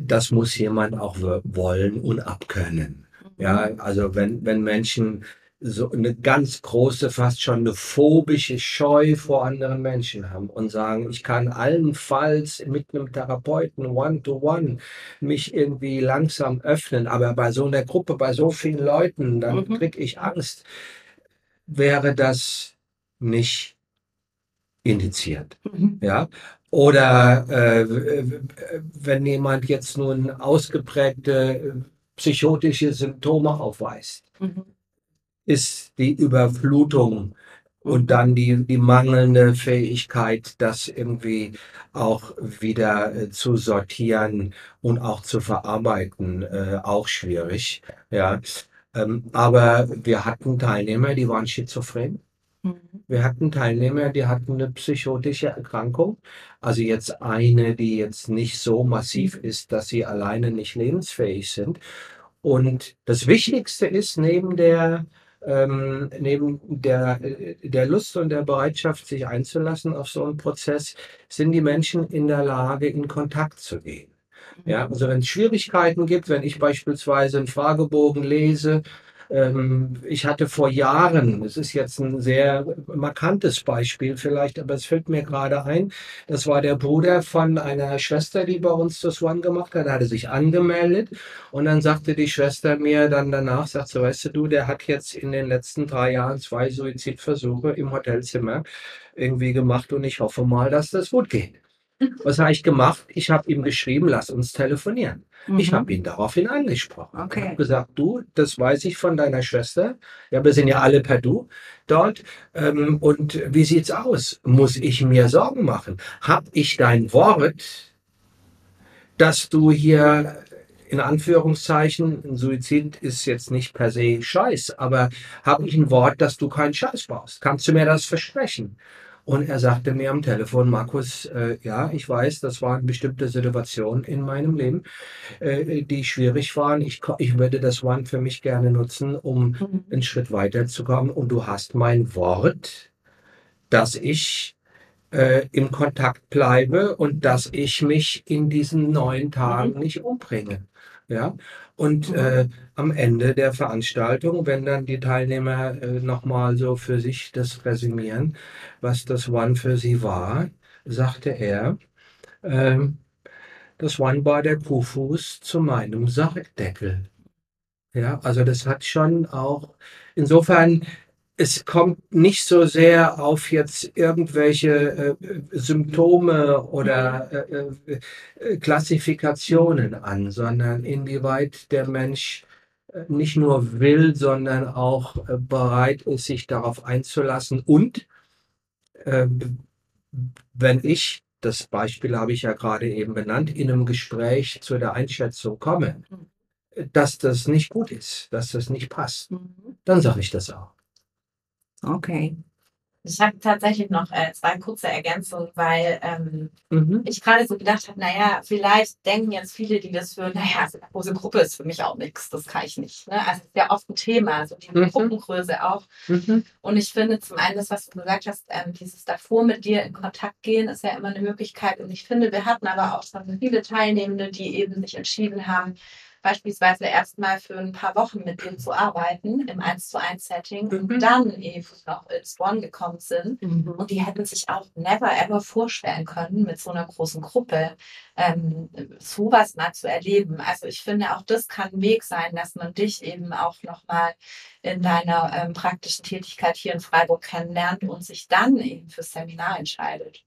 das muss jemand auch wo- wollen und abkönnen. Ja, also wenn, wenn Menschen so eine ganz große, fast schon eine phobische Scheu vor anderen Menschen haben und sagen, ich kann allenfalls mit einem Therapeuten one-to-one mich irgendwie langsam öffnen, aber bei so einer Gruppe, bei so vielen Leuten, dann Mhm. kriege ich Angst, wäre das nicht indiziert. Mhm. Ja, oder äh, wenn jemand jetzt nun ausgeprägte äh, psychotische Symptome aufweist, Mhm. ist die Überflutung und dann die, die mangelnde Fähigkeit, das irgendwie auch wieder äh, zu sortieren und auch zu verarbeiten, äh, auch schwierig. Ja, ähm, aber wir hatten Teilnehmer, die waren schizophren. Mhm. Wir hatten Teilnehmer, die hatten eine psychotische Erkrankung. Also jetzt eine, die jetzt nicht so massiv ist, dass sie alleine nicht lebensfähig sind. Und das Wichtigste ist neben der, ähm, neben der, äh, der Lust und der Bereitschaft, sich einzulassen auf so einen Prozess, sind die Menschen in der Lage, in Kontakt zu gehen. Ja, also wenn es Schwierigkeiten gibt, wenn ich beispielsweise einen Fragebogen lese, ähm, ich hatte vor Jahren, es ist jetzt ein sehr markantes Beispiel vielleicht, aber es fällt mir gerade ein, das war der Bruder von einer Schwester, die bei uns das One gemacht hat, er hatte sich angemeldet und dann sagte die Schwester mir dann danach, sagt so, weißt du, der hat jetzt in den letzten drei Jahren zwei Suizidversuche im Hotelzimmer irgendwie gemacht und ich hoffe mal, dass das gut geht. Was habe ich gemacht? Ich habe ihm geschrieben, lass uns telefonieren. Ich Mhm. habe ihn daraufhin angesprochen. Okay. Ich habe gesagt, du, das weiß ich von deiner Schwester. Ja, wir sind ja alle per Du dort. Ähm, und wie sieht's aus? Muss ich mir Sorgen machen? Hab ich dein Wort, dass du hier in Anführungszeichen, ein Suizid ist jetzt nicht per se Scheiß, aber habe ich ein Wort, dass du keinen Scheiß baust? Kannst du mir das versprechen? Und er sagte mir am Telefon, Markus, äh, ja, ich weiß, das waren bestimmte Situationen in meinem Leben, äh, die schwierig waren. Ich, ich würde das One für mich gerne nutzen, um Mhm. einen Schritt weiterzukommen. Und du hast mein Wort, dass ich äh, im Kontakt bleibe und dass ich mich in diesen neun Tagen nicht umbringe. Ja, und äh, am Ende der Veranstaltung, wenn dann die Teilnehmer äh, nochmal so für sich das resümieren, was das One für sie war, sagte er, ähm, das One war der Kuhfuß zu meinem Sargdeckel. Ja, also das hat schon auch, insofern, es kommt nicht so sehr auf jetzt irgendwelche äh, Symptome oder äh, äh, Klassifikationen an, sondern inwieweit der Mensch äh, nicht nur will, sondern auch äh, bereit ist, sich darauf einzulassen. Und äh, wenn ich, das Beispiel habe ich ja gerade eben benannt, in einem Gespräch zu der Einschätzung komme, dass das nicht gut ist, dass das nicht passt, Mhm. dann sage ich das auch. Okay. Ich habe tatsächlich noch äh, zwei kurze Ergänzungen, weil ähm, Mhm. ich gerade so gedacht habe, naja, vielleicht denken jetzt viele, die das hören, naja, so eine große Gruppe ist für mich auch nichts, das kann ich nicht. Ne? Also es ist ja oft ein Thema, so die Mhm. Gruppengröße auch. Mhm. Und ich finde zum einen, das, was du gesagt hast, ähm, dieses davor mit dir in Kontakt gehen, ist ja immer eine Möglichkeit. Und ich finde, wir hatten aber auch schon viele Teilnehmende, die eben sich entschieden haben, beispielsweise erstmal für ein paar Wochen mit dir zu arbeiten im 1 zu 1 Setting Mhm. und dann eben noch ins One gekommen sind. Mhm. Und die hätten sich auch never ever vorstellen können, mit so einer großen Gruppe ähm, sowas mal zu erleben. Also ich finde, auch das kann ein Weg sein, dass man dich eben auch nochmal in deiner ähm, praktischen Tätigkeit hier in Freiburg kennenlernt und sich dann eben fürs Seminar entscheidet.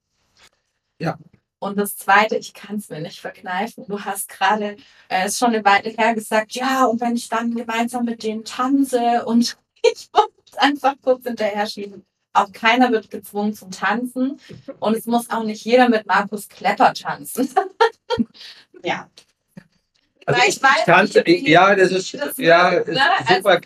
Ja. Und das Zweite, ich kann es mir nicht verkneifen. Du hast gerade, äh, ist schon eine Weile her gesagt, ja, und wenn ich dann gemeinsam mit denen tanze und *laughs* ich muss einfach kurz hinterher schieben. Auch keiner wird gezwungen zum Tanzen und es muss auch nicht jeder mit Markus Klepper tanzen. *laughs* ja. Also ich, ich weiß tanze, wie- ja, das ist, das ja, ist ne? super,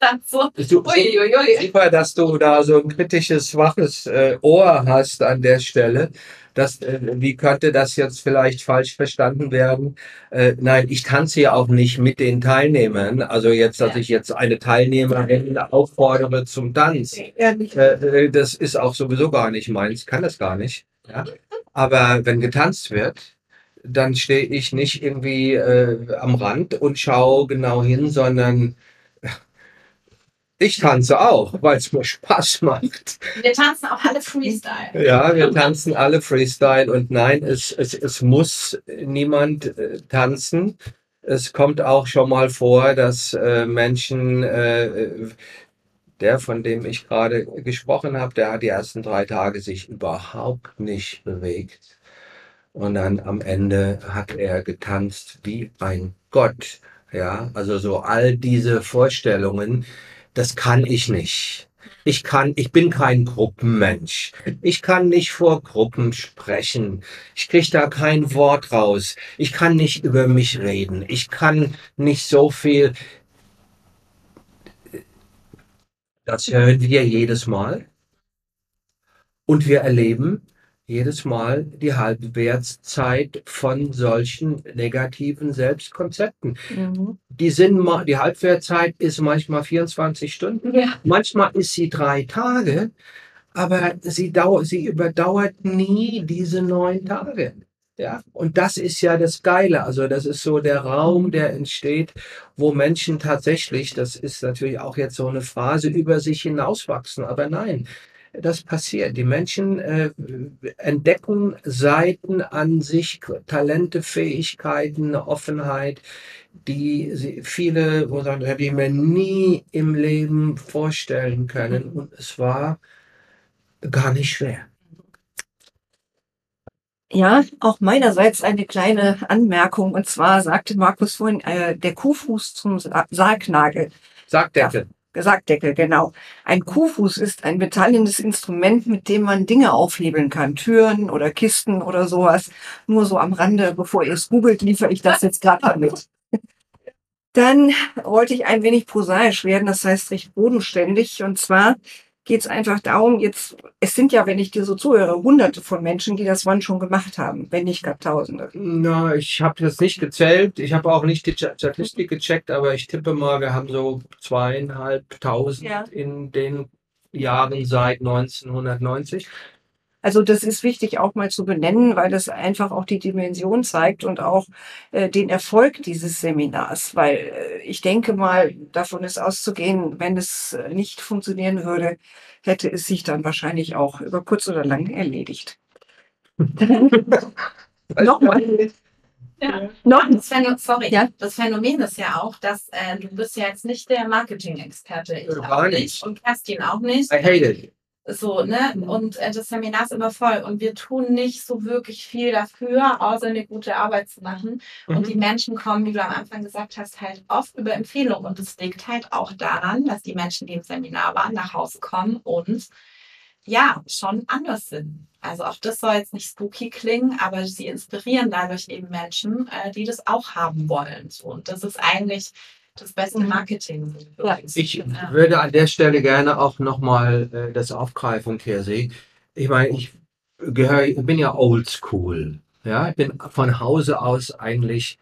Also- *laughs* so, uiuiui. Super, dass du da so ein kritisches, waches äh, Ohr hast an der Stelle. Das, äh, wie könnte das jetzt vielleicht falsch verstanden werden? Äh, nein, ich tanze ja auch nicht mit den Teilnehmern. Also jetzt, dass ich jetzt eine Teilnehmerin auffordere zum Tanz. Äh, äh, das ist auch sowieso gar nicht meins, kann das gar nicht. Ja? Aber wenn getanzt wird, dann stehe ich nicht irgendwie äh, am Rand und schaue genau hin, sondern ich tanze auch, weil es mir Spaß macht. Wir tanzen auch alle Freestyle. Ja, wir tanzen alle Freestyle und nein, es, es, es muss niemand äh, tanzen. Es kommt auch schon mal vor, dass äh, Menschen, äh, der, von dem ich gerade gesprochen habe, der hat die ersten drei Tage sich überhaupt nicht bewegt. Und dann am Ende hat er getanzt wie ein Gott. Ja, also so all diese Vorstellungen, das kann ich nicht. Ich kann, ich bin kein Gruppenmensch. Ich kann nicht vor Gruppen sprechen. Ich kriege da kein Wort raus. Ich kann nicht über mich reden. Ich kann nicht so viel. Das hören wir jedes Mal. Und wir erleben jedes Mal die Halbwertszeit von solchen negativen Selbstkonzepten. Mhm. Die sind, die Halbwertszeit ist manchmal 24 Stunden. Ja. Manchmal ist sie drei Tage, aber sie, dau sie überdauert nie diese neun Tage. Ja, und das ist ja das Geile. Also das ist so der Raum, der entsteht, wo Menschen tatsächlich, das ist natürlich auch jetzt so eine Phrase, über sich hinauswachsen. Aber nein, das passiert. Die Menschen äh, entdecken Seiten an sich, Talente, Fähigkeiten, eine Offenheit, die sie, viele, wo sagen, hätte ich mir nie im Leben vorstellen können. Und es war gar nicht schwer. Ja, auch meinerseits eine kleine Anmerkung. Und zwar sagte Markus vorhin, äh, der Kuhfuß zum Sa Sargnagel. Sargdeckel. Sargdeckel, genau. Ein Kuhfuß ist ein metallenes Instrument, mit dem man Dinge aufhebeln kann. Türen oder Kisten oder sowas. Nur so am Rande, bevor ihr es googelt, liefere ich das jetzt gerade mit. Dann wollte ich ein wenig prosaisch werden, das heißt recht bodenständig. Und zwar geht es einfach darum, jetzt, es sind ja, wenn ich dir so zuhöre, hunderte von Menschen, die das wann schon gemacht haben, wenn nicht gar tausende. Na, ich habe das nicht gezählt. Ich habe auch nicht die Sta- Statistik gecheckt, aber ich tippe mal, wir haben so zweieinhalbtausend Ja. in den Jahren seit 1990. Also das ist wichtig auch mal zu benennen, weil das einfach auch die Dimension zeigt und auch äh, den Erfolg dieses Seminars. Weil äh, ich denke mal, davon ist auszugehen, wenn es äh, nicht funktionieren würde, hätte es sich dann wahrscheinlich auch über kurz oder lang erledigt. *laughs* Nochmal. Ja. Noch Das Phänomen, sorry, Ja. das Phänomen ist ja auch, dass äh, du bist ja jetzt nicht der Marketing-Experte. Ich Gar nicht und Kerstin auch nicht. I hate it. So, ne? Und äh, das Seminar ist immer voll und wir tun nicht so wirklich viel dafür, außer eine gute Arbeit zu machen. Und die Menschen kommen, wie du am Anfang gesagt hast, halt oft über Empfehlungen. Und es liegt halt auch daran, dass die Menschen, die im Seminar waren, nach Hause kommen und ja, schon anders sind. Also auch das soll jetzt nicht spooky klingen, aber sie inspirieren dadurch eben Menschen, äh, die das auch haben wollen. So, und das ist eigentlich das beste Marketing. Ja. Ich Ja. würde an der Stelle gerne auch nochmal äh, das aufgreifen, Kirsi. Ich meine, ich gehöre, ich bin ja oldschool. Ja, ich bin von Hause aus eigentlich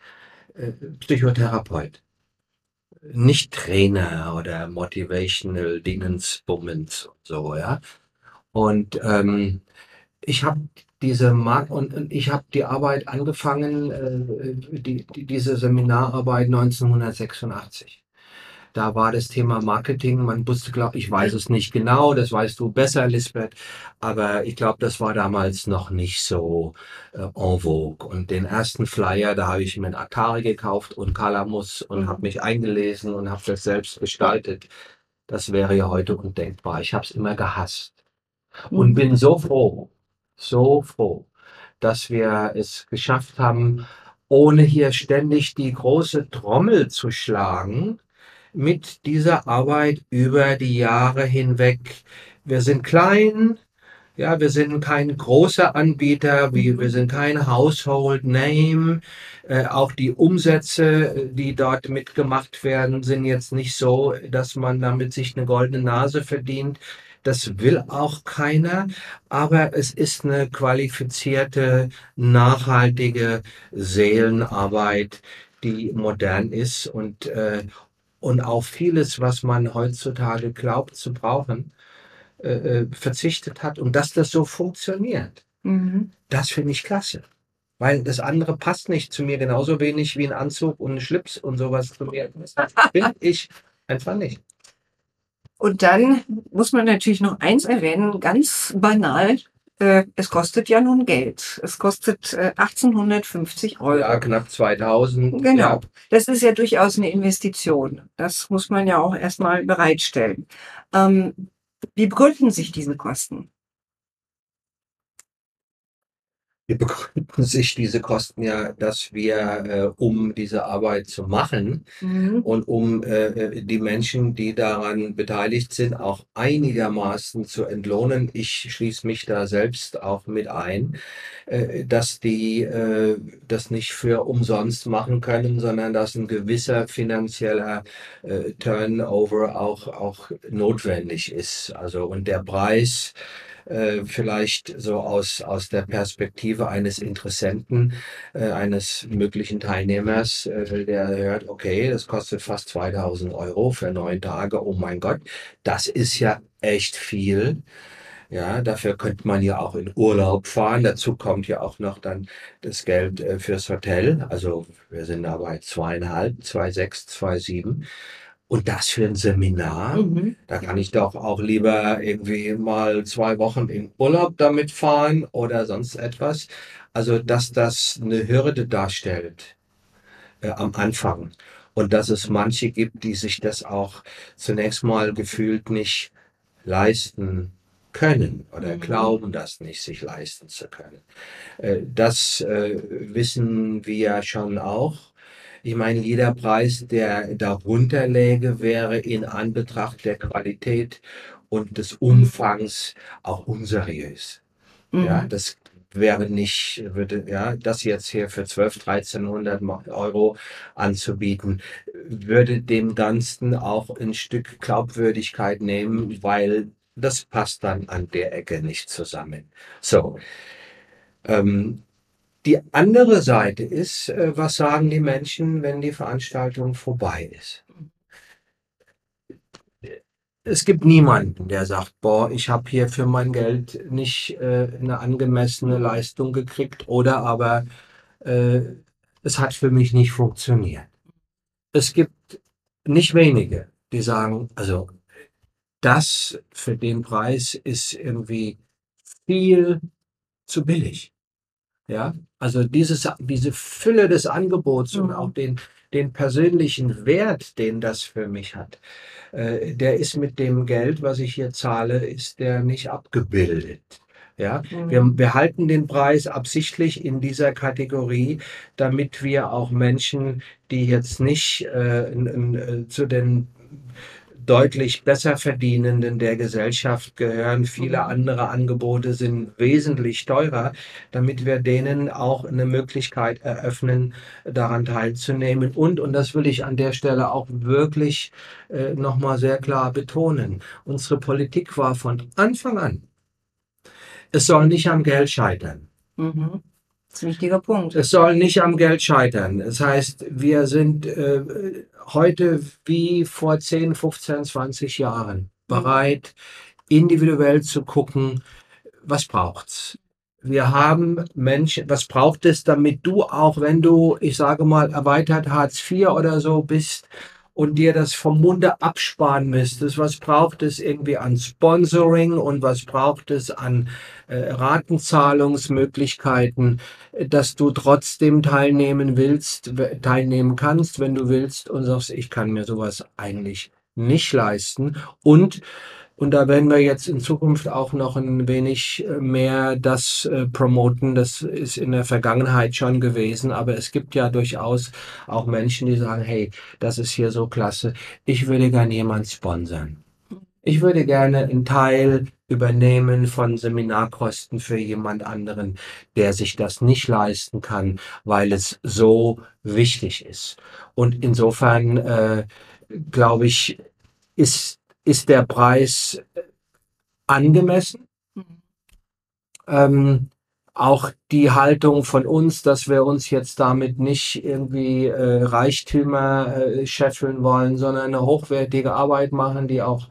äh, Psychotherapeut. Nicht Trainer oder Motivational Dingensbummens und so, ja. Und ähm, ich habe diese Mark und, und ich habe die Arbeit angefangen, äh, die, die, diese Seminararbeit 1986. Da war das Thema Marketing. Man wusste, glaube ich, weiß es nicht genau, das weißt du besser, Lisbeth, aber ich glaube, das war damals noch nicht so äh, en vogue. Und den ersten Flyer, da habe ich mir einen Atari gekauft und Calamus und habe mich eingelesen und habe das selbst gestaltet. Das wäre ja heute undenkbar. Ich habe es immer gehasst und bin so froh, so froh, dass wir es geschafft haben, ohne hier ständig die große Trommel zu schlagen, mit dieser Arbeit über die Jahre hinweg. Wir sind klein, ja, wir sind kein großer Anbieter, wir, wir sind kein Household Name. Äh, auch die Umsätze, die dort mitgemacht werden, sind jetzt nicht so, dass man damit sich eine goldene Nase verdient. Das will auch keiner, aber es ist eine qualifizierte, nachhaltige Seelenarbeit, die modern ist und, äh, und auf vieles, was man heutzutage glaubt zu brauchen, äh, äh, verzichtet hat und dass das so funktioniert. Mhm. Das finde ich klasse. Weil das andere passt nicht zu mir genauso wenig wie ein Anzug und ein Schlips und sowas zu mir. *laughs* Bin ich einfach nicht. Und dann muss man natürlich noch eins erwähnen, ganz banal. Äh, es kostet ja nun Geld. Es kostet äh, 1850 Euro. Ja, knapp 2000. Genau. Ja, Das ist ja durchaus eine Investition. Das muss man ja auch erstmal bereitstellen. Ähm, wie begründen sich diese Kosten? Wir begründen sich diese Kosten ja, dass wir, äh, um diese Arbeit zu machen Mhm. und um äh, die Menschen, die daran beteiligt sind, auch einigermaßen zu entlohnen, ich schließe mich da selbst auch mit ein, äh, dass die äh, das nicht für umsonst machen können, sondern dass ein gewisser finanzieller äh, Turnover auch, auch notwendig ist. Also und der Preis äh, vielleicht so aus, aus der Perspektive eines Interessenten, äh, eines möglichen Teilnehmers, äh, der hört, okay, das kostet fast 2000 Euro für neun Tage, oh mein Gott, das ist ja echt viel. Ja, dafür könnte man ja auch in Urlaub fahren. Dazu kommt ja auch noch dann das Geld äh, fürs Hotel. Also wir sind da bei zweieinhalb, zwei sechs, zwei sieben. Und das für ein Seminar. Mhm. Da kann ich doch auch lieber irgendwie mal zwei Wochen in Urlaub damit fahren oder sonst etwas. Also, dass das eine Hürde darstellt äh, am Anfang und dass es manche gibt, die sich das auch zunächst mal gefühlt nicht leisten können oder Mhm. glauben, das nicht sich leisten zu können. Äh, das äh, wissen wir ja schon auch. Ich meine, jeder Preis, der darunter läge, wäre in Anbetracht der Qualität und des Umfangs auch unseriös. Ja, Mhm. das wäre nicht, würde, ja, das jetzt hier für 12, 1300 Ma- Euro anzubieten, würde dem Ganzen auch ein Stück Glaubwürdigkeit nehmen, weil das passt dann an der Ecke nicht zusammen. So. Ähm, die andere Seite ist, äh, was sagen die Menschen, wenn die Veranstaltung vorbei ist? Es gibt niemanden, der sagt, boah, ich habe hier für mein Geld nicht äh, eine angemessene Leistung gekriegt oder aber äh, es hat für mich nicht funktioniert. Es gibt nicht wenige, die sagen, also das für den Preis ist irgendwie viel zu billig. Ja, also dieses, diese Fülle des Angebots und Mhm. auch den, den persönlichen Wert, den das für mich hat, äh, der ist mit dem Geld, was ich hier zahle, ist der nicht abgebildet. Ja, Mhm. wir, wir halten den Preis absichtlich in dieser Kategorie, damit wir auch Menschen, die jetzt nicht äh, n- n- äh, zu den deutlich besser verdienenden der Gesellschaft gehören. Viele andere Angebote sind wesentlich teurer, damit wir denen auch eine Möglichkeit eröffnen, daran teilzunehmen. Und, und das will ich an der Stelle auch wirklich äh, nochmal sehr klar betonen, unsere Politik war von Anfang an, es soll nicht am Geld scheitern. Mhm. Das ist ein wichtiger Punkt. Es soll nicht am Geld scheitern. Das heißt, wir sind äh, heute wie vor 10, 15, 20 Jahren bereit, individuell zu gucken, was braucht's. Wir haben Menschen, was braucht es, damit du auch, wenn du, ich sage mal, erweitert Hartz IV oder so bist, und dir das vom Munde absparen müsstest. Was braucht es irgendwie an Sponsoring und was braucht es an äh, Ratenzahlungsmöglichkeiten, dass du trotzdem teilnehmen willst, teilnehmen kannst, wenn du willst und sagst, ich kann mir sowas eigentlich nicht leisten und und da werden wir jetzt in Zukunft auch noch ein wenig äh, mehr das äh, promoten. Das ist in der Vergangenheit schon gewesen, aber es gibt ja durchaus auch Menschen, die sagen, hey, das ist hier so klasse. Ich würde gerne jemand sponsern. Ich würde gerne einen Teil übernehmen von Seminarkosten für jemand anderen, der sich das nicht leisten kann, weil es so wichtig ist. Und insofern äh, glaube ich, ist ist der Preis angemessen. Mhm. Ähm, auch die Haltung von uns, dass wir uns jetzt damit nicht irgendwie äh, Reichtümer äh, scheffeln wollen, sondern eine hochwertige Arbeit machen, die auch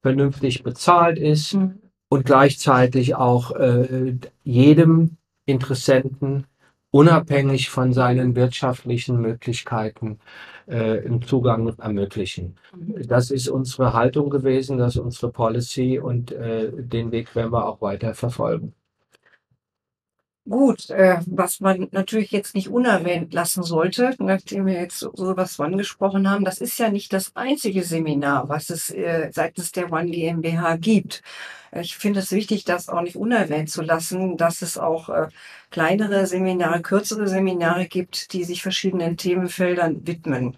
vernünftig bezahlt ist mhm. und gleichzeitig auch äh, jedem Interessenten unabhängig von seinen wirtschaftlichen Möglichkeiten äh, im Zugang ermöglichen. Mhm. Das ist unsere Haltung gewesen, das ist unsere Policy und äh, den Weg werden wir auch weiter verfolgen. Gut, äh, was man natürlich jetzt nicht unerwähnt lassen sollte, nachdem wir jetzt so, was angesprochen haben, das ist ja nicht das einzige Seminar, was es äh, seitens der One GmbH gibt. Ich finde es wichtig, das auch nicht unerwähnt zu lassen, dass es auch äh, kleinere Seminare, kürzere Seminare gibt, die sich verschiedenen Themenfeldern widmen.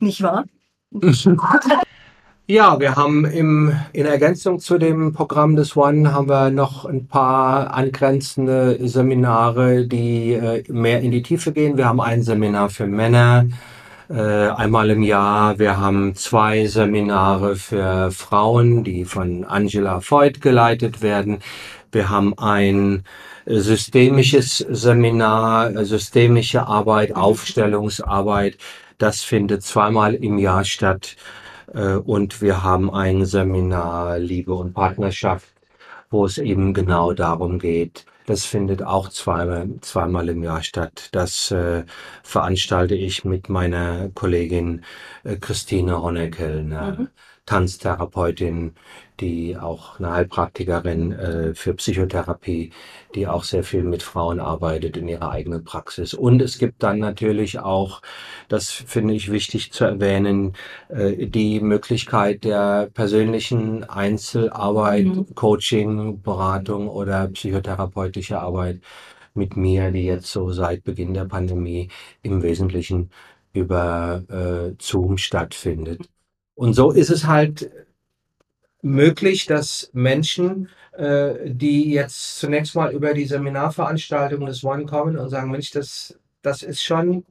Nicht wahr? *laughs* Ja, wir haben im, in Ergänzung zu dem Programm des One haben wir noch ein paar angrenzende Seminare, die äh, mehr in die Tiefe gehen. Wir haben ein Seminar für Männer äh, einmal im Jahr. Wir haben zwei Seminare für Frauen, die von Angela Voigt geleitet werden. Wir haben ein systemisches Seminar, systemische Arbeit, Aufstellungsarbeit. Das findet zweimal im Jahr statt. Äh, und wir haben ein Seminar Liebe und Partnerschaft, wo es eben genau darum geht. Das findet auch zweimal, zweimal im Jahr statt. Das äh, veranstalte ich mit meiner Kollegin äh, Christine Honeckel, mhm. Tanztherapeutin, die auch eine Heilpraktikerin äh, für Psychotherapie, die auch sehr viel mit Frauen arbeitet in ihrer eigenen Praxis. Und es gibt dann natürlich auch, das finde ich wichtig zu erwähnen, äh, die Möglichkeit der persönlichen Einzelarbeit, mhm. Coaching, Beratung oder psychotherapeutische Arbeit mit mir, die jetzt so seit Beginn der Pandemie im Wesentlichen über äh, Zoom stattfindet. Und so ist es halt möglich, dass Menschen, äh, die jetzt zunächst mal über die Seminarveranstaltung des One kommen und sagen, Mensch, das, das ist schon,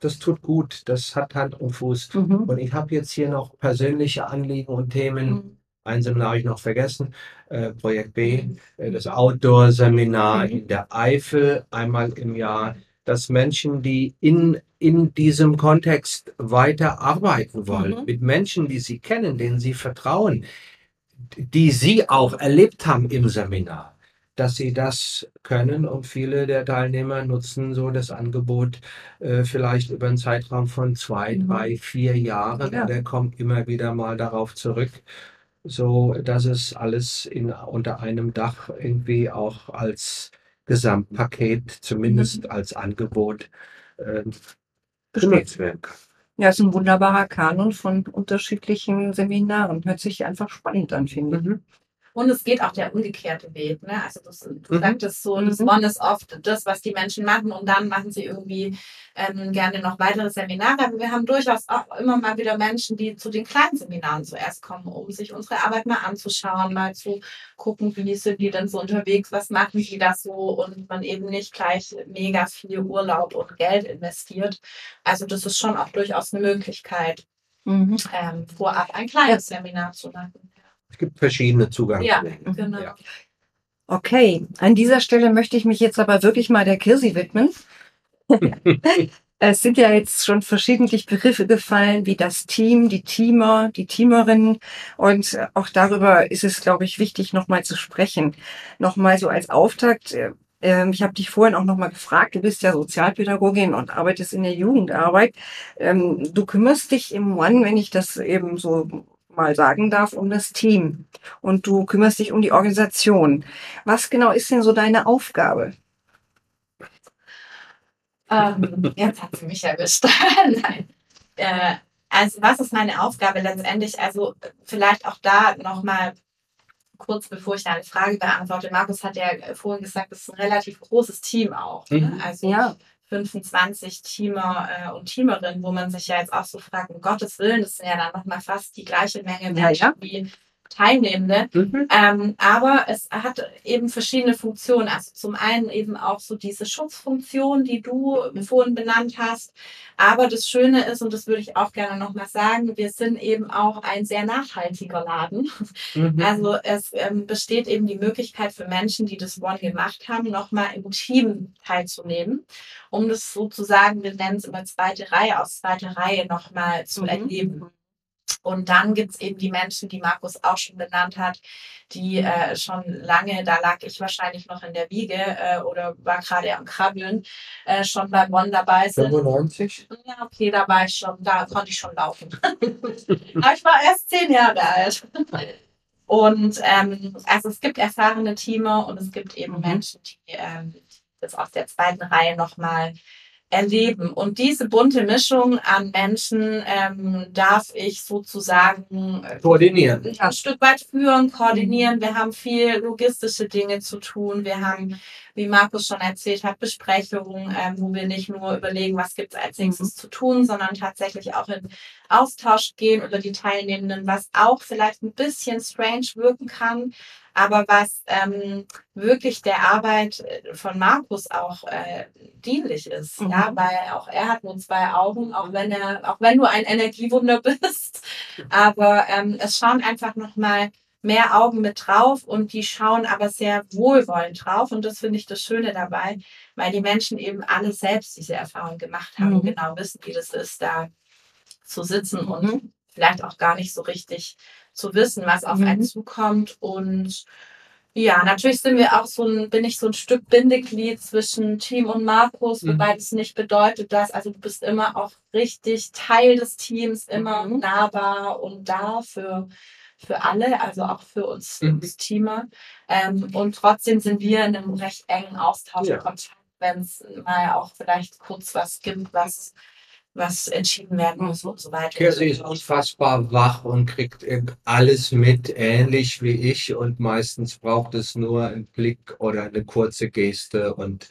das tut gut, das hat Hand und Fuß. Mhm. Und ich habe jetzt hier noch persönliche Anliegen und Themen. Mhm. Ein Seminar habe ich noch vergessen, äh, Projekt B, äh, das Outdoor-Seminar mhm. in der Eifel einmal im Jahr, dass Menschen, die in in diesem Kontext weiter arbeiten wollen, mhm. mit Menschen, die sie kennen, denen sie vertrauen, die sie auch erlebt haben im Seminar, dass sie das können und viele der Teilnehmer nutzen so das Angebot äh, vielleicht über einen Zeitraum von zwei, mhm. drei, vier Jahren. Ja. Der kommt immer wieder mal darauf zurück, so dass es alles in, unter einem Dach irgendwie auch als Gesamtpaket, zumindest mhm. als Angebot äh, genutzt werden kann. Ja, ist ein wunderbarer Kanon von unterschiedlichen Seminaren. Hört sich einfach spannend an, finde ich. Mhm. Und es geht auch der umgekehrte Weg. Ne? Also das, du Mhm. sagtest so, das Mhm. One ist oft das, was die Menschen machen und dann machen sie irgendwie ähm, gerne noch weitere Seminare. Aber wir haben durchaus auch immer mal wieder Menschen, die zu den kleinen Seminaren zuerst kommen, um sich unsere Arbeit mal anzuschauen, mal zu gucken, wie sind die denn so unterwegs, was machen die da so und man eben nicht gleich mega viel Urlaub und Geld investiert. Also das ist schon auch durchaus eine Möglichkeit, Mhm. ähm, vorab ein kleines Seminar zu machen. Es gibt verschiedene Zugangswege. Mhm. Genau. Ja. Okay, an dieser Stelle möchte ich mich jetzt aber wirklich mal der Kirsi widmen. *laughs* es sind ja jetzt schon verschiedentlich Begriffe gefallen, wie das Team, die Teamer, die Teamerinnen. Und auch darüber ist es, glaube ich, wichtig, nochmal zu sprechen. Nochmal so als Auftakt. äh, ähm, Ich habe dich vorhin auch nochmal gefragt, du bist ja Sozialpädagogin und arbeitest in der Jugendarbeit. Ähm, Du kümmerst dich im One, wenn ich das eben so mal sagen darf, um das Team. Und du kümmerst dich um die Organisation. Was genau ist denn so deine Aufgabe? Ähm, jetzt hat sie mich erwischt. *laughs* Nein. Äh, also was ist meine Aufgabe letztendlich? Also vielleicht auch da nochmal kurz bevor ich deine Frage beantworte. Markus hat ja vorhin gesagt, es ist ein relativ großes Team auch. Ne? Mhm. Also Ja. 25 Teamer äh, und Teamerinnen, wo man sich ja jetzt auch so fragt, um Gottes Willen, das sind ja dann nochmal fast die gleiche Menge Ja, Menschen ja. wie Teilnehmende. Mhm. Ähm, aber es hat eben verschiedene Funktionen. Also zum einen eben auch so diese Schutzfunktion, die du vorhin benannt hast. Aber das Schöne ist, und das würde ich auch gerne nochmal sagen, wir sind eben auch ein sehr nachhaltiger Laden. Mhm. Also es ähm, besteht eben die Möglichkeit für Menschen, die das One gemacht haben, nochmal im Team teilzunehmen, um das sozusagen, wir nennen es immer zweite Reihe aus zweiter Reihe nochmal zu Mhm. erleben. Und dann gibt's eben die Menschen, die Markus auch schon benannt hat, die äh, schon lange, da lag ich wahrscheinlich noch in der Wiege äh, oder war gerade am Krabbeln, äh, schon beim One dabei sind. 95? Ja, okay, da war ich schon, da konnte ich schon laufen. *laughs* Aber ich war erst zehn Jahre alt. Und ähm, also es gibt erfahrene Teamer und es gibt eben Mhm. Menschen, die ähm, das aus der zweiten Reihe nochmal erleben. Und diese bunte Mischung an Menschen ähm, darf ich sozusagen äh, Koordinieren. ein Stück weit führen, koordinieren. Wir haben viel logistische Dinge zu tun. Wir haben, wie Markus schon erzählt hat, Besprechungen, ähm, wo wir nicht nur überlegen, was gibt es als nächstes zu tun, sondern tatsächlich auch in Austausch gehen über die Teilnehmenden, was auch vielleicht ein bisschen strange wirken kann, aber was ähm, wirklich der Arbeit äh, von Markus auch äh, dienlich ist. Mhm. Ja, weil auch er hat nur zwei Augen, auch wenn er, auch wenn du ein Energiewunder *laughs* bist. Aber ähm, es schauen einfach nochmal mehr Augen mit drauf und die schauen aber sehr wohlwollend drauf. Und das finde ich das Schöne dabei, weil die Menschen eben alle selbst diese Erfahrung gemacht haben und Mhm. genau wissen, wie das ist, da zu sitzen und Mhm. vielleicht auch gar nicht so richtig zu wissen, was auf Mhm. einen zukommt. Und ja, natürlich sind wir auch so ein, bin ich so ein Stück Bindeglied zwischen Team und Markus, Mhm. wobei das nicht bedeutet, dass, also du bist immer auch richtig Teil des Teams, immer Mhm. nahbar und da für, für alle, also auch für uns, Mhm. uns Teamer. Ähm, und trotzdem sind wir in einem recht engen Austausch Ja. wenn es mal auch vielleicht kurz was gibt, was, was entschieden werden muss und so weiter. Kirsi ist unfassbar wach und kriegt irgend- alles mit, ähnlich wie ich. Und meistens braucht es nur einen Blick oder eine kurze Geste und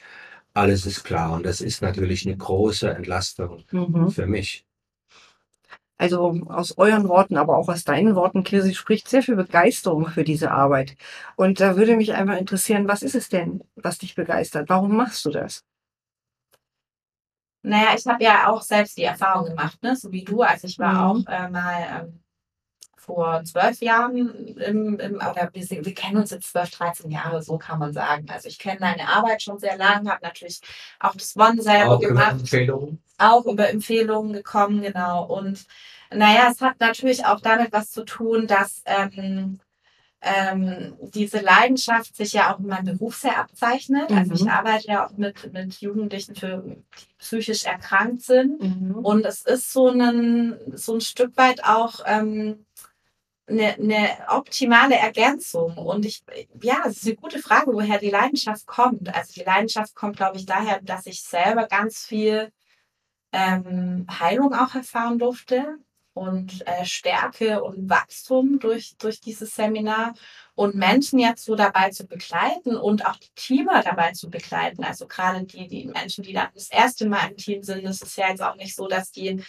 alles ist klar. Und das ist natürlich eine große Entlastung Mhm. für mich. Also aus euren Worten, aber auch aus deinen Worten, Kirsi, spricht sehr viel Begeisterung für diese Arbeit. Und da würde mich einfach interessieren, was ist es denn, was dich begeistert? Warum machst du das? Naja, ich habe ja auch selbst die Erfahrung gemacht, ne? so wie du. Also ich war Mhm. auch äh, mal ähm, vor zwölf Jahren im, im oder wir, sind, wir kennen uns jetzt zwölf, 13 Jahre, so kann man sagen. Also ich kenne deine Arbeit schon sehr lange, habe natürlich auch das One selber Auch über gemacht Empfehlungen. auch über Empfehlungen gekommen, genau. Und naja, es hat natürlich auch damit was zu tun, dass ähm, ähm, diese Leidenschaft sich ja auch in meinem Beruf sehr abzeichnet. Also ich Mhm. arbeite ja auch mit, mit Jugendlichen, für, die psychisch erkrankt sind. Mhm. Und es ist so ein, so ein Stück weit auch ähm, eine, eine optimale Ergänzung. Und ich, ja, es ist eine gute Frage, woher die Leidenschaft kommt. Also die Leidenschaft kommt, glaube ich, daher, dass ich selber ganz viel ähm, Heilung auch erfahren durfte und äh, Stärke und Wachstum durch, durch dieses Seminar und Menschen jetzt so dabei zu begleiten und auch die Teamer dabei zu begleiten. Also gerade die, die Menschen, die dann das erste Mal im Team sind, das ist ja jetzt auch nicht so, dass die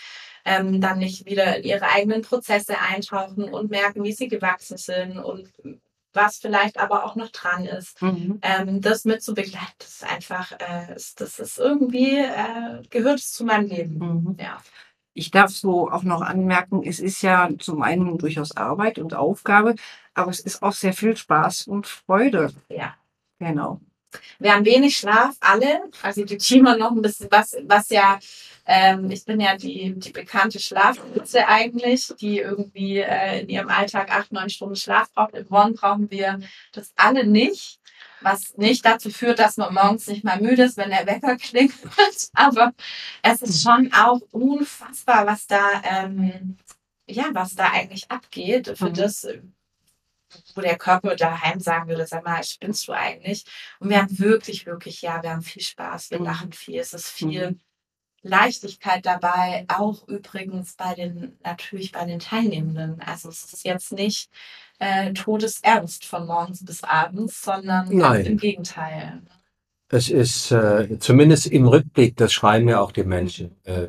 ähm, dann nicht wieder in ihre eigenen Prozesse eintauchen und merken, wie sie gewachsen sind und was vielleicht aber auch noch dran ist. Mhm. Ähm, das mit zu begleiten, das ist einfach, äh, das ist irgendwie, äh, gehört zu meinem Leben. Mhm. Ja. Ich darf so auch noch anmerken, es ist ja zum einen durchaus Arbeit und Aufgabe, aber es ist auch sehr viel Spaß und Freude. Ja. Genau. Wir haben wenig Schlaf, alle. Also die Teamer noch ein bisschen, was, was ja, ähm, ich bin ja die, die bekannte Schlafspitze eigentlich, die irgendwie äh, in ihrem Alltag acht, neun Stunden Schlaf braucht. In Bonn brauchen wir das alle nicht was nicht dazu führt, dass man morgens nicht mal müde ist, wenn der Wecker klingelt. *laughs* Aber es ist schon auch unfassbar, was da, ähm, ja, was da eigentlich abgeht für mhm. das, wo der Körper daheim sagen würde, sag mal, spinnst du eigentlich? Und wir haben wirklich, wirklich, ja, wir haben viel Spaß, wir mhm. lachen viel, es ist viel mhm. Leichtigkeit dabei, auch übrigens bei den, natürlich bei den Teilnehmenden. Also es ist jetzt nicht äh, todesernst von morgens bis abends, sondern Nein. im Gegenteil. Es ist äh, zumindest im Rückblick, das schreiben ja auch die Menschen äh,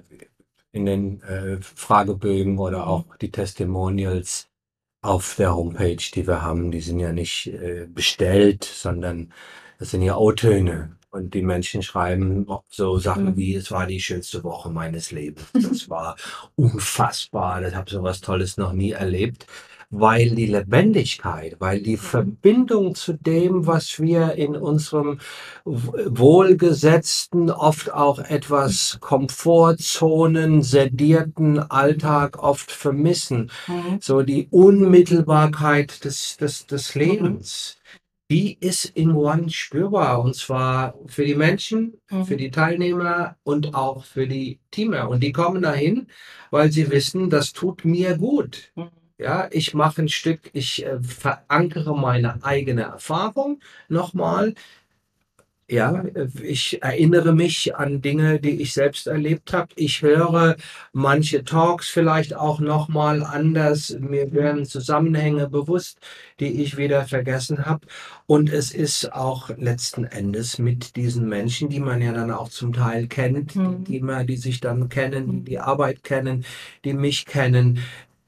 in den äh, Fragebögen oder auch die Testimonials auf der Homepage, die wir haben. Die sind ja nicht äh, bestellt, sondern das sind ja O-Töne. Und die Menschen schreiben so Sachen mhm. wie, es war die schönste Woche meines Lebens. Das war unfassbar. Ich habe so was Tolles noch nie erlebt weil die Lebendigkeit, weil die mhm. Verbindung zu dem, was wir in unserem wohlgesetzten, oft auch etwas Komfortzonen, sedierten Alltag oft vermissen, mhm. so die Unmittelbarkeit des, des, des mhm. Lebens. Die ist in One spürbar und zwar für die Menschen, mhm. für die Teilnehmer und auch für die Teamer. Und die kommen dahin, weil sie wissen, das tut mir gut. Mhm. Ja, ich mache ein Stück, ich äh, verankere meine eigene Erfahrung nochmal. Ja, ich erinnere mich an Dinge, die ich selbst erlebt habe. Ich höre manche Talks vielleicht auch nochmal anders. Mir werden Zusammenhänge bewusst, die ich wieder vergessen habe. Und es ist auch letzten Endes mit diesen Menschen, die man ja dann auch zum Teil kennt, mhm. die, die, die sich dann kennen, die die Arbeit kennen, die mich kennen,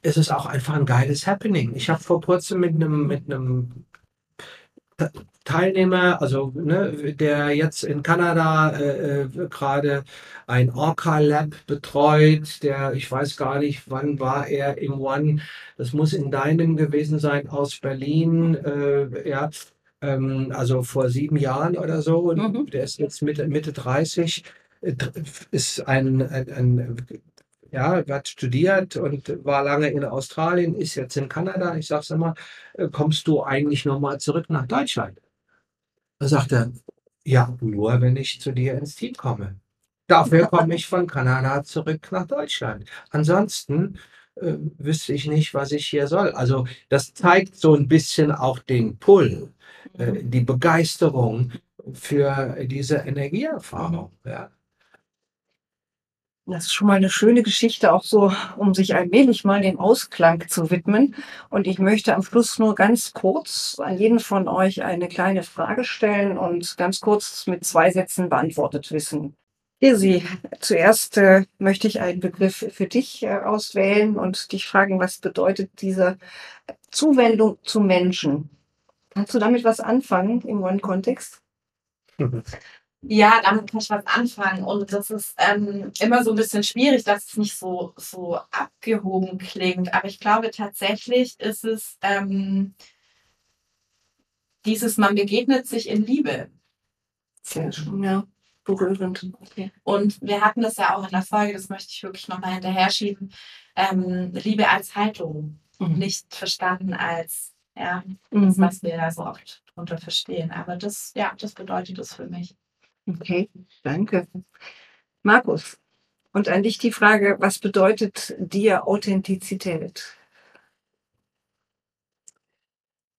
ist es auch einfach ein geiles Happening. Ich habe vor kurzem mit einem mit einem Teilnehmer, also ne, der jetzt in Kanada äh, äh, gerade ein Orca Lab betreut, der ich weiß gar nicht, wann war er im One, das muss in deinem gewesen sein aus Berlin, äh, ja, ähm, also vor sieben Jahren oder so. Und mhm. der ist jetzt Mitte, Mitte 30 äh, ist ein, ein, ein ja, hat studiert und war lange in Australien, ist jetzt in Kanada. Ich sage immer, äh, kommst du eigentlich nochmal zurück nach Deutschland? Da sagt er, ja, nur wenn ich zu dir ins Team komme. Dafür komme ich von Kanada zurück nach Deutschland. Ansonsten äh, wüsste ich nicht, was ich hier soll. Also das zeigt so ein bisschen auch den Pull, äh, die Begeisterung für diese Energieerfahrung. Ja. Das ist schon mal eine schöne Geschichte, auch so, um sich allmählich mal dem Ausklang zu widmen. Und ich möchte am Schluss nur ganz kurz an jeden von euch eine kleine Frage stellen und ganz kurz mit zwei Sätzen beantwortet wissen. Irsi, zuerst äh, möchte ich einen Begriff für dich äh, auswählen und dich fragen, was bedeutet diese Zuwendung zu Menschen? Kannst du damit was anfangen im One-Kontext? *laughs* Ja, damit kann ich was anfangen. Und das ist ähm, immer so ein bisschen schwierig, dass es nicht so, so abgehoben klingt. Aber ich glaube tatsächlich ist es ähm, dieses, man begegnet sich in Liebe. Sehr schön, ja. Berührend. Okay. Und wir hatten das ja auch in der Folge, das möchte ich wirklich nochmal hinterher schieben. Ähm, Liebe als Haltung, mhm. nicht verstanden als, ja, mhm. das, was wir da so oft drunter verstehen. Aber das, ja, das bedeutet es für mich. Okay, danke. Markus, und an dich die Frage, was bedeutet dir Authentizität?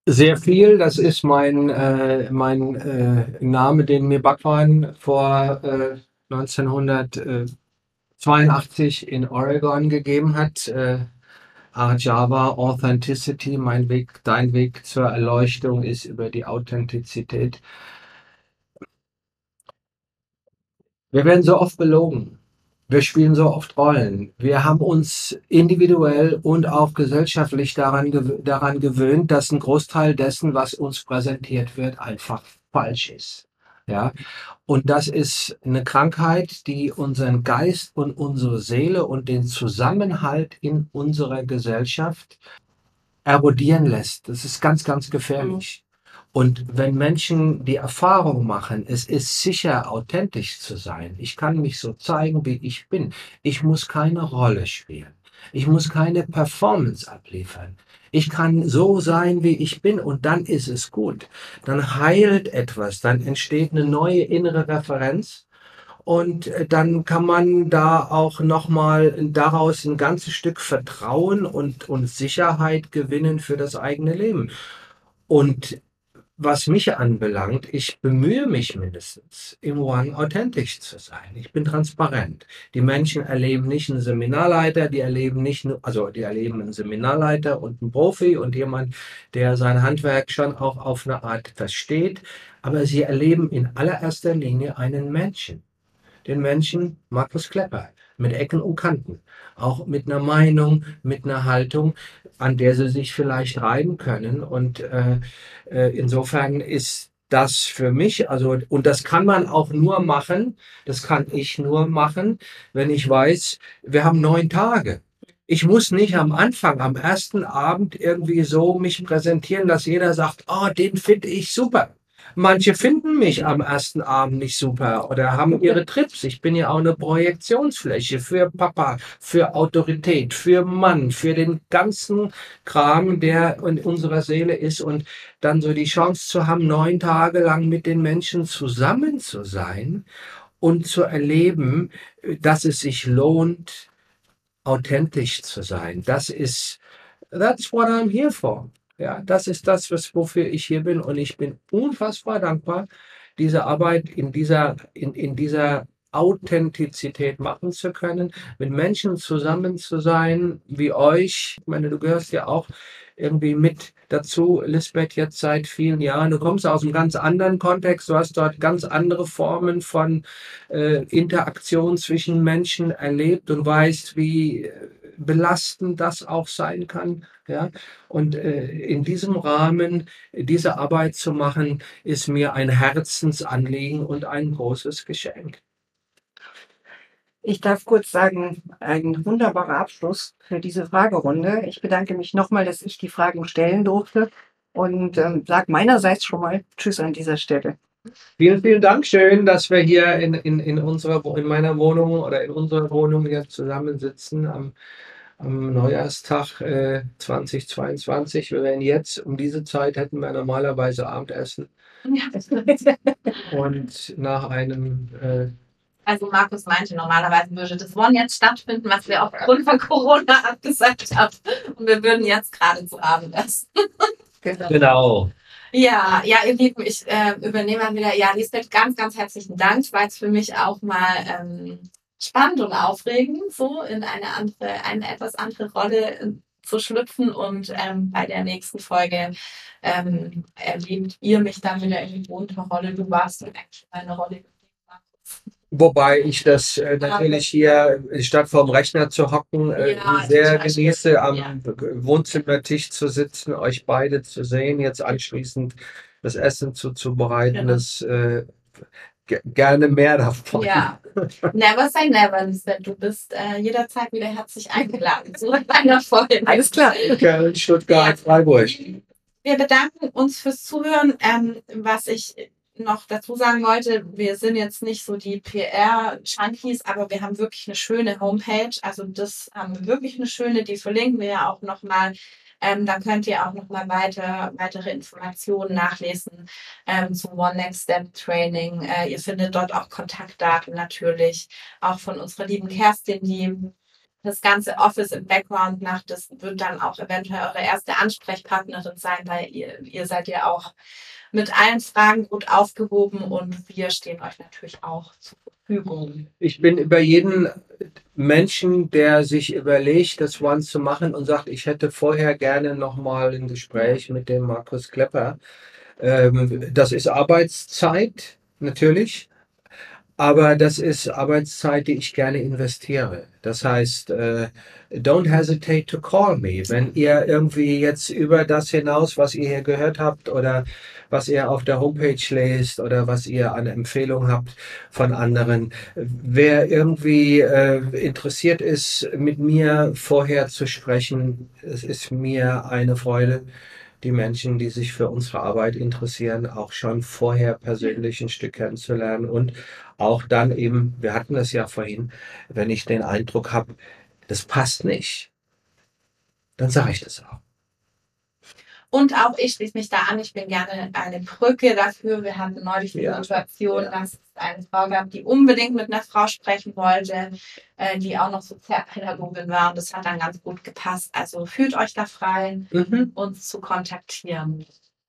Sehr viel. Das ist mein, äh, mein äh, Name, den mir Bhagwan vor äh, 1982 in Oregon gegeben hat. Äh, Arjava Authenticity, mein Weg, dein Weg zur Erleuchtung ist über die Authentizität. Wir werden so oft belogen. Wir spielen so oft Rollen. Wir haben uns individuell und auch gesellschaftlich daran, daran gewöhnt, dass ein Großteil dessen, was uns präsentiert wird, einfach falsch ist. Ja, und das ist eine Krankheit, die unseren Geist und unsere Seele und den Zusammenhalt in unserer Gesellschaft erodieren lässt. Das ist ganz, ganz gefährlich. Und wenn Menschen die Erfahrung machen, es ist sicher, authentisch zu sein, ich kann mich so zeigen, wie ich bin, ich muss keine Rolle spielen, ich muss keine Performance abliefern, ich kann so sein, wie ich bin und dann ist es gut. Dann heilt etwas, dann entsteht eine neue innere Referenz und äh, dann kann man da auch nochmal daraus ein ganzes Stück Vertrauen und, und Sicherheit gewinnen für das eigene Leben. Und was mich anbelangt, ich bemühe mich mindestens, im One authentisch zu sein. Ich bin transparent. Die Menschen erleben nicht einen Seminarleiter, die erleben nicht, also die erleben einen Seminarleiter und einen Profi und jemand, der sein Handwerk schon auch auf eine Art versteht. Aber sie erleben in allererster Linie einen Menschen. Den Menschen Markus Klepper mit Ecken und Kanten, auch mit einer Meinung, mit einer Haltung, an der sie sich vielleicht reiben können. Und äh, äh, insofern ist das für mich, also, und das kann man auch nur machen, das kann ich nur machen, wenn ich weiß, wir haben neun Tage. Ich muss nicht am Anfang, am ersten Abend irgendwie so mich präsentieren, dass jeder sagt, oh, den finde ich super. Manche finden mich am ersten Abend nicht super oder haben ihre Trips. Ich bin ja auch eine Projektionsfläche für Papa, für Autorität, für Mann, für den ganzen Kram, der in unserer Seele ist und dann so die Chance zu haben, neun Tage lang mit den Menschen zusammen zu sein und zu erleben, dass es sich lohnt, authentisch zu sein. Das ist, that's what I'm here for. Ja, das ist das, was, wofür ich hier bin. Und ich bin unfassbar dankbar, diese Arbeit in dieser, in, in dieser Authentizität machen zu können, mit Menschen zusammen zu sein, wie euch. Ich meine, du gehörst ja auch irgendwie mit dazu, Lisbeth, jetzt seit vielen Jahren. Du kommst aus einem ganz anderen Kontext, du hast dort ganz andere Formen von äh, Interaktion zwischen Menschen erlebt und weißt, wie belastend das auch sein kann. Ja? Und äh, in diesem Rahmen diese Arbeit zu machen, ist mir ein Herzensanliegen und ein großes Geschenk. Ich darf kurz sagen, ein wunderbarer Abschluss für diese Fragerunde. Ich bedanke mich nochmal, dass ich die Fragen stellen durfte und ähm, sage meinerseits schon mal Tschüss an dieser Stelle. Vielen, vielen Dank. Schön, dass wir hier in, in, in, unserer, in meiner Wohnung oder in unserer Wohnung hier zusammensitzen am, am Neujahrstag äh, 2022. Wir werden jetzt um diese Zeit hätten wir normalerweise Abendessen. Ja. *laughs* Und nach einem äh, also Markus meinte, normalerweise würde das One jetzt stattfinden, was wir aufgrund von Corona *laughs* abgesagt haben. Und wir würden jetzt gerade zu Abend essen. *laughs* genau. Ja, ja, ihr Lieben, ich äh, übernehme mal wieder. Ja, Lisbeth, ganz, ganz herzlichen Dank. War es für mich auch mal ähm, spannend und aufregend, so in eine andere, eine etwas andere Rolle äh, zu schlüpfen und ähm, bei der nächsten Folge ähm, erlebt ihr mich dann wieder in die gewohnte Rolle. Du warst eigentlich meine Rolle. Wobei ich das äh, natürlich hier, statt vorm Rechner zu hocken, äh, ja, sehr genieße, am ja. Wohnzimmertisch zu sitzen, euch beide zu sehen, jetzt anschließend das Essen zuzubereiten. Ja. Das äh, gerne mehr davon. Ja, never say never, Lisbeth. Du bist äh, jederzeit wieder herzlich eingeladen zu einer Folge. Alles klar. Okay, Stuttgart, Freiburg. Wir bedanken uns fürs Zuhören. Ähm, was ich noch dazu sagen wollte, wir sind jetzt nicht so die PR-Junkies, aber wir haben wirklich eine schöne Homepage. Also das haben wir wirklich eine schöne, die verlinken wir ja auch nochmal. Ähm, da könnt ihr auch nochmal weiter, weitere Informationen nachlesen ähm, zum One Next Step Training. Äh, ihr findet dort auch Kontaktdaten natürlich, auch von unserer lieben Kerstin, die das ganze Office im Background macht. Das wird dann auch eventuell eure erste Ansprechpartnerin sein, weil ihr, ihr seid ja auch mit allen Fragen gut aufgehoben und wir stehen euch natürlich auch zu Verfügung? Ich bin über jeden Menschen, der sich überlegt, das One zu machen und sagt, ich hätte vorher gerne nochmal ein Gespräch mit dem Markus Klepper. Ähm, das ist Arbeitszeit, natürlich. Aber das ist Arbeitszeit, die ich gerne investiere. Das heißt, äh, don't hesitate to call me. Wenn ihr irgendwie jetzt über das hinaus, was ihr hier gehört habt oder was ihr auf der Homepage lest oder was ihr an Empfehlungen habt von anderen, wer irgendwie äh, interessiert ist, mit mir vorher zu sprechen, es ist mir eine Freude die Menschen, die sich für unsere Arbeit interessieren, auch schon vorher persönlich ein Stück kennenzulernen und auch dann eben, wir hatten das ja vorhin, wenn ich den Eindruck habe, das passt nicht, dann sage ich das auch. Und auch ich schließe mich da an. Ich bin gerne eine Brücke dafür. Wir hatten neulich die ja, Situation, ja. dass es eine Frau gab, die unbedingt mit einer Frau sprechen wollte, äh, die auch noch Sozialpädagogin war. Und das hat dann ganz gut gepasst. Also fühlt euch da frei, mhm. uns zu kontaktieren.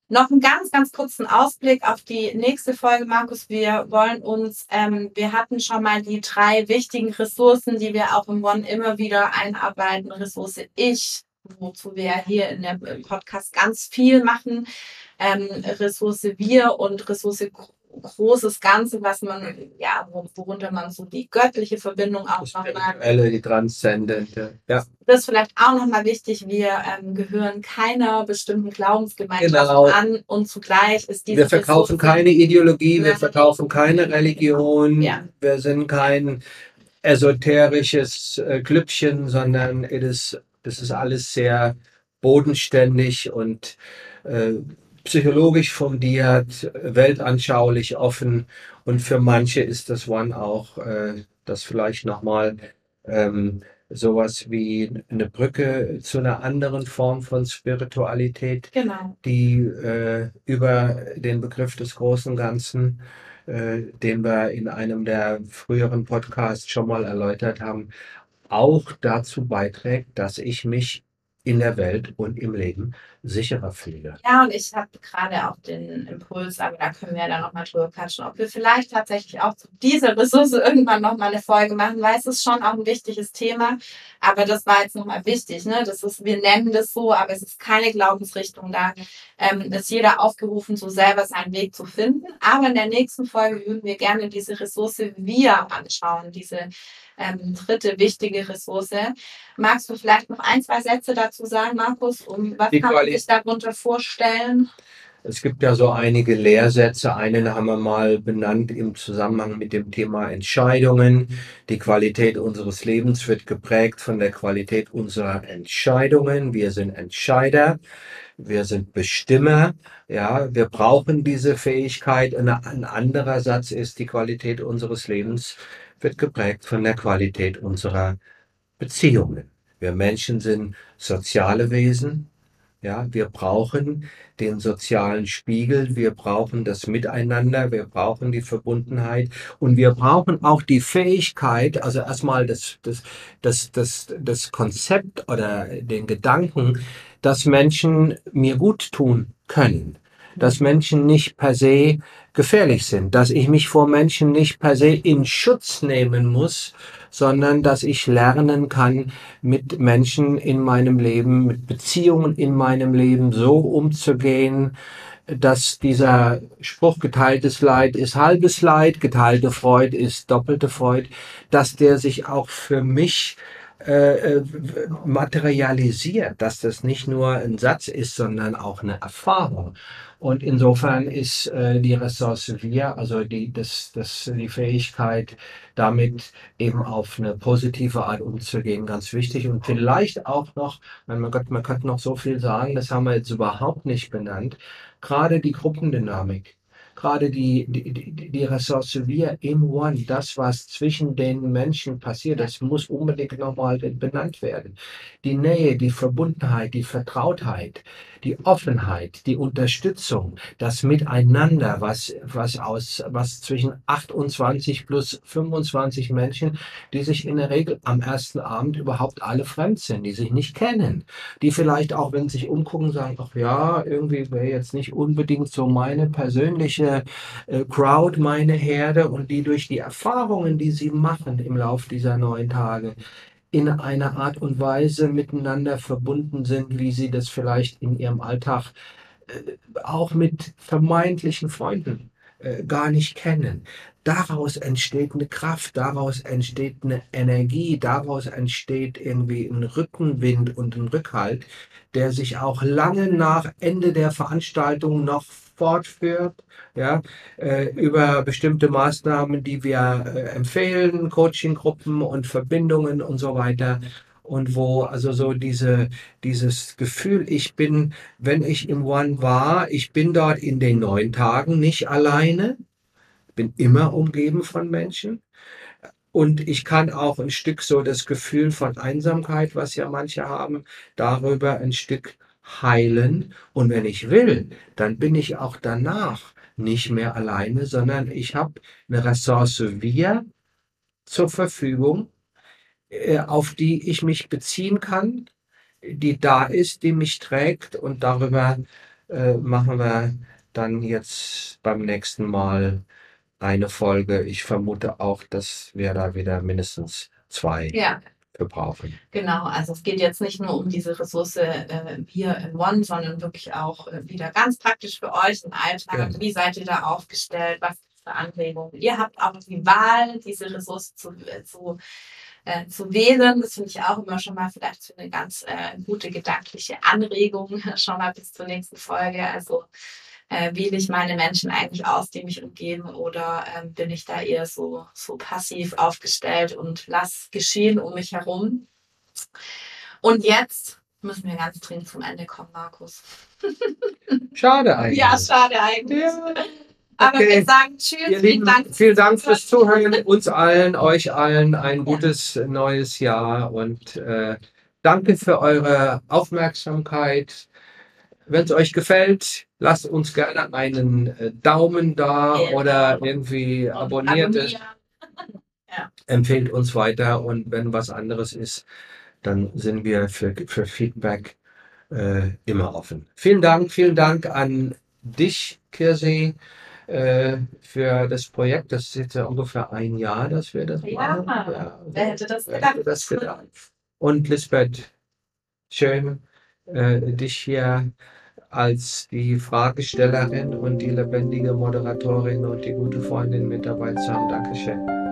Noch einen ganz, ganz kurzen Ausblick auf die nächste Folge, Markus. Wir wollen uns, ähm, wir hatten schon mal die drei wichtigen Ressourcen, die wir auch im One immer wieder einarbeiten. Ressource Ich, wozu wir hier in dem Podcast ganz viel machen. Ähm, Ressource Wir und Ressource großes Ganze, was man, ja, worunter man so die göttliche Verbindung auch nochmal. Die transzendente, ja. Das ist vielleicht auch nochmal wichtig. Wir ähm, gehören keiner bestimmten Glaubensgemeinschaft genau. an und zugleich ist diese. Wir verkaufen Ressource keine Ideologie, wir verkaufen keine Religion, ja. wir sind kein esoterisches äh, Klüppchen, sondern it is das ist alles sehr bodenständig und äh, psychologisch fundiert, weltanschaulich offen. Und für manche ist das One auch äh, das vielleicht nochmal ähm, sowas wie eine Brücke zu einer anderen Form von Spiritualität, genau. die äh, über den Begriff des großen Ganzen, äh, den wir in einem der früheren Podcasts schon mal erläutert haben, auch dazu beiträgt, dass ich mich in der Welt und im Leben sicherer fühle. Ja, und ich habe gerade auch den Impuls, aber da können wir ja dann nochmal drüber quatschen, ob wir vielleicht tatsächlich auch zu dieser Ressource irgendwann nochmal eine Folge machen, weil es ist schon auch ein wichtiges Thema. Aber das war jetzt nochmal wichtig, ne? Das ist, wir nennen das so, aber es ist keine Glaubensrichtung. Da ähm, ist jeder aufgerufen, so selber seinen Weg zu finden. Aber in der nächsten Folge würden wir gerne diese Ressource wir anschauen, diese ähm, dritte wichtige Ressource. Magst du vielleicht noch ein, zwei Sätze dazu sagen, Markus? Um was kann man sich darunter vorstellen? Es gibt ja so einige Lehrsätze. Einen haben wir mal benannt im Zusammenhang mit dem Thema Entscheidungen. Die Qualität unseres Lebens wird geprägt von der Qualität unserer Entscheidungen. Wir sind Entscheider. Wir sind Bestimmer. Ja, wir brauchen diese Fähigkeit. Ein anderer Satz ist, die Qualität unseres Lebens wird geprägt von der Qualität unserer Beziehungen. Wir Menschen sind soziale Wesen. Ja, wir brauchen den sozialen Spiegel, wir brauchen das Miteinander, wir brauchen die Verbundenheit und wir brauchen auch die Fähigkeit, also erstmal das, das, das, das, das Konzept oder den Gedanken, dass Menschen mir gut tun können dass Menschen nicht per se gefährlich sind, dass ich mich vor Menschen nicht per se in Schutz nehmen muss, sondern dass ich lernen kann, mit Menschen in meinem Leben, mit Beziehungen in meinem Leben so umzugehen, dass dieser Spruch geteiltes Leid ist halbes Leid, geteilte Freude ist doppelte Freude, dass der sich auch für mich äh, äh, materialisiert, dass das nicht nur ein Satz ist, sondern auch eine Erfahrung. Und insofern ist äh, die Ressource wir, also die, das, das, die Fähigkeit, damit eben auf eine positive Art umzugehen, ganz wichtig. Und vielleicht auch noch, mein Gott, man könnte noch so viel sagen, das haben wir jetzt überhaupt nicht benannt, gerade die Gruppendynamik gerade die, die, die, Ressource wir im One, das, was zwischen den Menschen passiert, das muss unbedingt nochmal benannt werden. Die Nähe, die Verbundenheit, die Vertrautheit, die Offenheit, die Unterstützung, das Miteinander, was, was aus, was zwischen 28 plus 25 Menschen, die sich in der Regel am ersten Abend überhaupt alle fremd sind, die sich nicht kennen, die vielleicht auch, wenn sie sich umgucken, sagen, ach ja, irgendwie wäre jetzt nicht unbedingt so meine persönliche äh, Crowd, meine Herde und die durch die Erfahrungen, die sie machen im Lauf dieser neun Tage, in einer Art und Weise miteinander verbunden sind, wie sie das vielleicht in ihrem Alltag äh, auch mit vermeintlichen Freunden äh, gar nicht kennen. Daraus entsteht eine Kraft, daraus entsteht eine Energie, daraus entsteht irgendwie ein Rückenwind und ein Rückhalt, der sich auch lange nach Ende der Veranstaltung noch fortführt, ja, äh, über bestimmte Maßnahmen, die wir äh, empfehlen, Coachinggruppen und Verbindungen und so weiter. Und wo also so diese, dieses Gefühl, ich bin, wenn ich im One war, ich bin dort in den neun Tagen nicht alleine, bin immer umgeben von Menschen. Und ich kann auch ein Stück so das Gefühl von Einsamkeit, was ja manche haben, darüber ein Stück heilen. Und wenn ich will, dann bin ich auch danach nicht mehr alleine, sondern ich habe eine Ressource wir zur Verfügung, äh, auf die ich mich beziehen kann, die da ist, die mich trägt. Und darüber äh, machen wir dann jetzt beim nächsten Mal eine Folge. Ich vermute auch, dass wir da wieder mindestens zwei Ja, für brauchen. genau. Also es geht jetzt nicht nur um diese Ressource äh, hier in One, sondern wirklich auch äh, wieder ganz praktisch für euch im Alltag. Genau. Wie seid ihr da aufgestellt? Was für Anregungen? Ihr habt auch die Wahl, diese Ressource zu, äh, zu, äh, zu wählen. Das finde ich auch immer schon mal vielleicht für eine ganz äh, gute gedankliche Anregung *laughs* schon mal bis zur nächsten Folge. Also äh, wähle ich meine Menschen eigentlich aus, die mich umgeben, oder ähm, bin ich da eher so, so passiv aufgestellt und lass geschehen um mich herum? Und jetzt müssen wir ganz dringend zum Ende kommen, Markus. *laughs* Schade eigentlich. Ja, schade eigentlich. Ja. Aber Okay. wir sagen Tschüss. Ihr Vielen Dank. vielen Dank fürs Zuhören, uns allen, euch allen ein gutes neues Jahr und äh, danke für eure Aufmerksamkeit. Wenn es euch gefällt, lasst uns gerne einen äh, Daumen da Genau. oder irgendwie abonniert es, abonnieren. *laughs* empfehlt uns weiter und wenn was anderes ist, dann sind wir für, für Feedback äh, immer offen. Vielen Dank, vielen Dank an dich, Kirsi, äh, für das Projekt. Das ist jetzt ja ungefähr ein Jahr, dass wir das Ja, machen. wer hätte das wer gedacht? hätte das gedacht? Und Lisbeth, schön, äh, dich hier als die Fragestellerin und die lebendige Moderatorin und die gute Freundin mit dabei zu haben. Dankeschön.